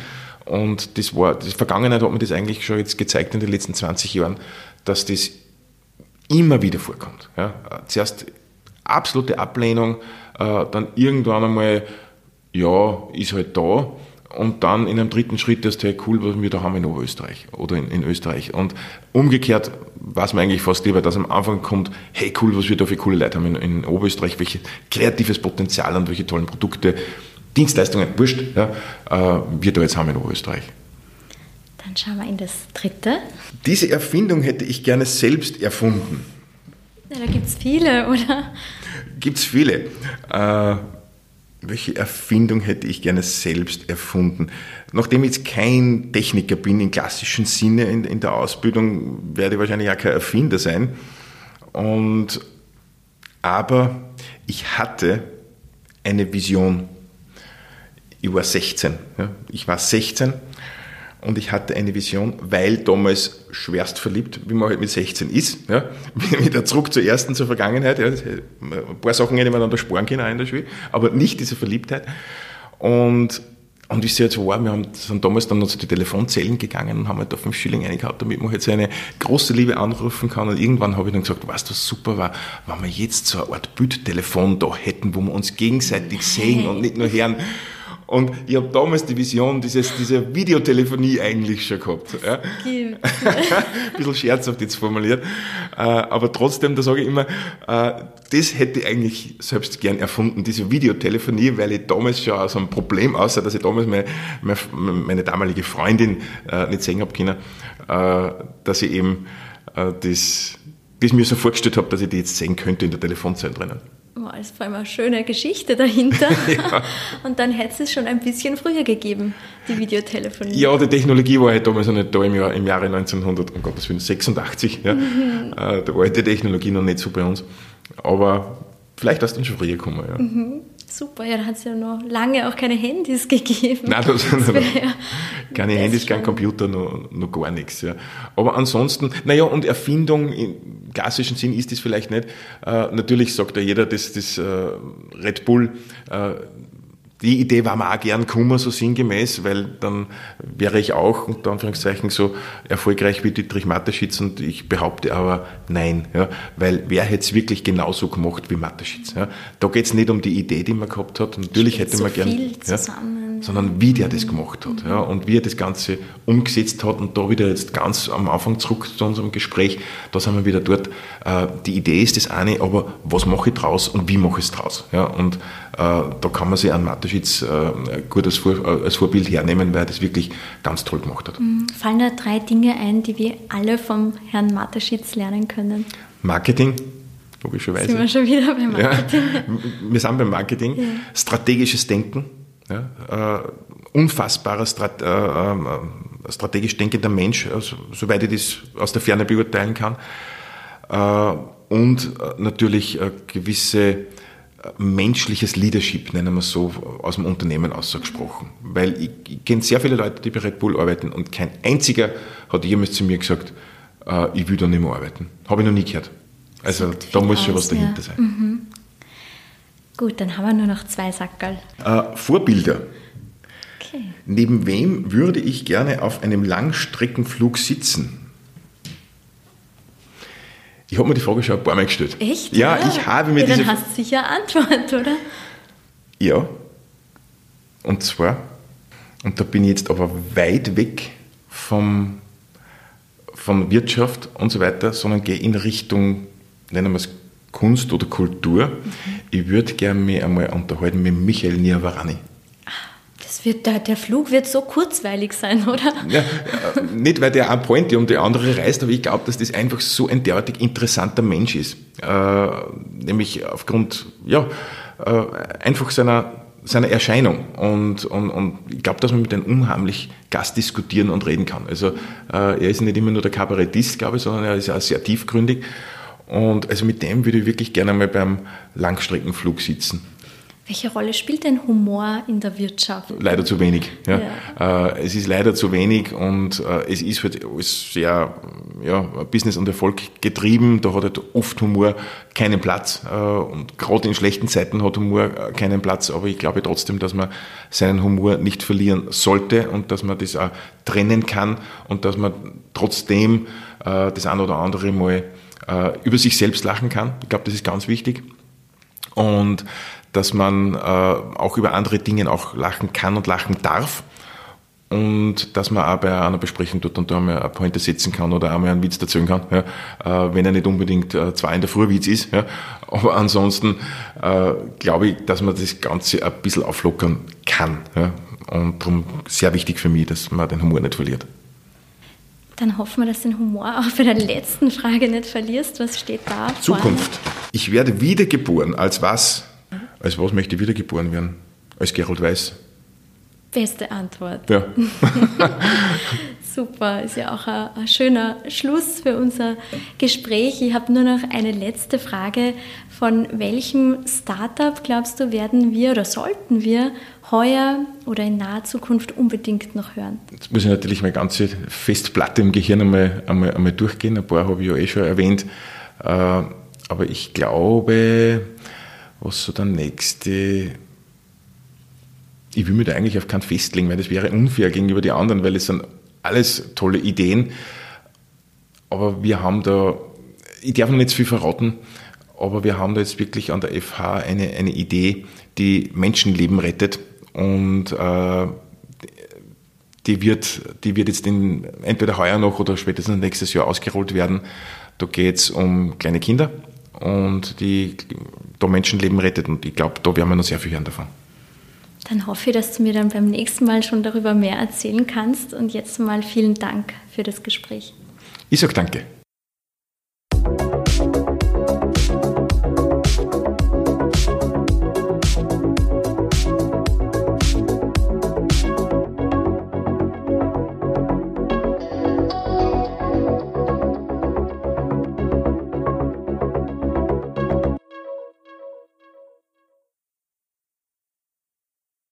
Speaker 3: Und das war, die Vergangenheit hat mir das eigentlich schon jetzt gezeigt in den letzten 20 Jahren, dass das immer wieder vorkommt. Ja. Zuerst absolute Ablehnung, äh, dann irgendwann einmal, ja, ist halt da und dann in einem dritten Schritt ist hey, cool, was wir da haben in Oberösterreich oder in, in Österreich. Und umgekehrt weiß man eigentlich fast lieber, dass am Anfang kommt, hey cool, was wir da für coole Leute haben in, in Oberösterreich, welche kreatives Potenzial und welche tollen Produkte, Dienstleistungen, wurscht, ja, äh, wir da jetzt haben in Oberösterreich.
Speaker 2: Dann schauen wir in das dritte.
Speaker 3: Diese Erfindung hätte ich gerne selbst erfunden.
Speaker 2: Ja, da gibt es viele, oder?
Speaker 3: Gibt es viele. Äh, welche Erfindung hätte ich gerne selbst erfunden? Nachdem ich jetzt kein Techniker bin im klassischen Sinne in, in der Ausbildung, werde ich wahrscheinlich auch kein Erfinder sein. Und, aber ich hatte eine Vision. Ich war 16. Ja. Ich war 16 und ich hatte eine Vision, weil damals schwerst verliebt, wie man halt mit 16 ist. Ja. Wieder zurück zur ersten, zur Vergangenheit. Ja. Ein paar Sachen hätte man dann da sparen können in der Schule, aber nicht diese Verliebtheit. Und, Und wie es jetzt war, wir haben, sind damals dann noch zu den Telefonzellen gegangen und haben halt da fünf Schilling reingehauen, damit man halt seine große Liebe anrufen kann. Und irgendwann habe ich dann gesagt, weißt du, was super war, wenn wir jetzt so eine Art Bildtelefon da hätten, wo wir uns gegenseitig sehen und nicht nur hören. Und ich habe damals die Vision dieses, dieser Videotelefonie eigentlich schon gehabt. Ja. Ein bisschen scherzhaft jetzt formuliert. Äh, aber trotzdem, da sage ich immer, äh, das hätte ich eigentlich selbst gern erfunden, diese Videotelefonie, weil ich damals schon aus einem Problem, außer dass ich damals meine, meine damalige Freundin äh, nicht sehen habe können, dass ich eben das, das mir so vorgestellt habe, dass ich die jetzt sehen könnte in der Telefonzelle drinnen
Speaker 2: war es vor allem eine schöne Geschichte dahinter. ja. Und dann hätte es schon ein bisschen früher gegeben, die Videotelefonie.
Speaker 3: Ja, die Technologie war halt damals noch nicht da im, Jahr, im Jahre 1900, um Gottes Willen, 86. Ja. Mhm. Äh, da war halt die Technologie noch nicht so bei uns. Aber vielleicht hast du schon früher gekommen. Ja. Mhm.
Speaker 2: Super, ja, da hat es ja noch lange auch keine Handys gegeben.
Speaker 3: Nein, das, das ja keine Handys, kein Computer, noch, noch gar nichts. Ja. Aber ansonsten, naja, und Erfindung im klassischen Sinn ist es vielleicht nicht. Äh, natürlich sagt ja jeder, dass das äh, Red Bull äh, die Idee war mir auch gern gekommen, so sinngemäß, weil dann wäre ich auch, unter Anführungszeichen, so erfolgreich wie Dietrich Mateschitz und ich behaupte aber nein, ja, weil wer hätte es wirklich genauso gemacht wie Mateschitz? Ja. Da geht es nicht um die Idee, die man gehabt hat, natürlich hätte so man gern, ja, sondern wie der das gemacht hat ja, und wie er das Ganze umgesetzt hat und da wieder jetzt ganz am Anfang zurück zu unserem Gespräch, da sind wir wieder dort, äh, die Idee ist das eine, aber was mache ich draus und wie mache ich es draus? Ja, und äh, da kann man sich an Mateschitz äh, gut als, Vor als, Vorbild hernehmen, weil er das wirklich ganz toll gemacht hat.
Speaker 2: Mhm. Fallen da drei Dinge ein, die wir alle vom Herrn Mateschitz lernen können?
Speaker 3: Marketing, logischerweise. Sind
Speaker 2: wir schon wieder beim Marketing?
Speaker 3: Ja, wir sind beim Marketing. Ja. Strategisches Denken. Ja, äh, unfassbarer Strat, äh, äh, strategisch denkender Mensch, also, soweit ich das aus der Ferne beurteilen kann. und natürlich gewisse menschliches Leadership, nennen wir es so, aus dem Unternehmen ausgesprochen. Weil ich, ich kenne sehr viele Leute, die bei Red Bull arbeiten und kein einziger hat jemals zu mir gesagt, äh, ich will da nicht mehr arbeiten. Habe ich noch nie gehört. Also da muss aus, schon was dahinter ja. sein. Mhm.
Speaker 2: Gut, dann haben wir nur noch zwei Sackerl.
Speaker 3: Äh, Vorbilder. Okay. Neben wem würde ich gerne auf einem Langstreckenflug sitzen? Ich habe mir die Frage schon ein paar Mal gestellt.
Speaker 2: Echt?
Speaker 3: Ja, ja. ich habe mir ja,
Speaker 2: diese... Dann hast du sicher eine Antwort, oder?
Speaker 3: Ja. Und zwar, und da bin ich jetzt aber weit weg vom, von Wirtschaft und so weiter, sondern gehe in Richtung, nennen wir es Kunst oder Kultur. Mhm. Ich würde gerne mich einmal unterhalten mit Michael Niavarani
Speaker 2: wird der, der Flug wird so kurzweilig sein, oder?
Speaker 3: Ja, äh, nicht, weil der eine Pointe um die andere reist, aber ich glaube, dass das einfach so ein derartig interessanter Mensch ist. Äh, nämlich aufgrund, ja, äh, einfach seiner, seiner Erscheinung. Und, und, und ich glaube, dass man mit einem unheimlich Gast diskutieren und reden kann. Also äh, er ist nicht immer nur der Kabarettist, glaube ich, sondern er ist auch sehr tiefgründig. Und also mit dem würde ich wirklich gerne mal beim Langstreckenflug sitzen.
Speaker 2: Welche Rolle spielt denn Humor in der Wirtschaft?
Speaker 3: Leider zu wenig. Ja. ja. Äh, es ist leider zu wenig und äh, es ist halt alles sehr ja, Business und Erfolg getrieben. Da hat halt oft Humor keinen Platz äh, und gerade in schlechten Zeiten hat Humor keinen Platz. Aber ich glaube trotzdem, dass man seinen Humor nicht verlieren sollte und dass man das auch trennen kann und dass man trotzdem das ein oder andere Mal über sich selbst lachen kann. Ich glaube, das ist ganz wichtig. Und dass man äh, auch über andere Dinge auch lachen kann und lachen darf. Und dass man auch bei einer Besprechung dort und da mal eine Pointe setzen kann oder einmal einen Witz erzählen kann, ja, äh, wenn er nicht unbedingt äh, zwei in der Früh ist. Ja. Aber ansonsten äh, glaube ich, dass man das Ganze ein bisschen auflockern kann. Ja. Und darum sehr wichtig für mich, dass man den Humor nicht verliert.
Speaker 2: Dann hoffen wir, dass du den Humor auch bei der letzten Frage nicht verlierst. Was steht da?
Speaker 3: Zukunft. Vorne? Ich werde wiedergeboren. Als was? Als was möchte ich wiedergeboren werden? Als Gerald Weiß.
Speaker 2: Beste Antwort.
Speaker 3: Ja.
Speaker 2: Super, ist ja auch ein, ein, schöner Schluss für unser Gespräch. Ich habe nur noch eine letzte Frage. Von welchem Startup glaubst du, werden wir oder sollten wir heuer oder in naher Zukunft unbedingt noch hören?
Speaker 3: Jetzt muss ich natürlich meine ganze Festplatte im Gehirn einmal, einmal, einmal durchgehen. Ein paar habe ich ja eh schon erwähnt. Äh, aber ich glaube, was so der nächste ich will mich da eigentlich auf keinen festlegen, weil das wäre unfair gegenüber den anderen, weil es sind alles tolle Ideen. Aber wir haben da, ich darf noch nicht zu viel verraten, aber wir haben da jetzt wirklich an der FH eine, eine Idee, die Menschenleben rettet und äh, die wird, die wird jetzt in, entweder heuer noch oder spätestens nächstes Jahr ausgerollt werden. Da geht es um kleine Kinder und die da Menschenleben rettet und ich glaube, da werden wir noch sehr viel hören davon.
Speaker 2: Dann hoffe ich, dass du mir dann beim nächsten Mal schon darüber mehr erzählen kannst und jetzt mal vielen Dank für das Gespräch.
Speaker 3: Ich sage danke.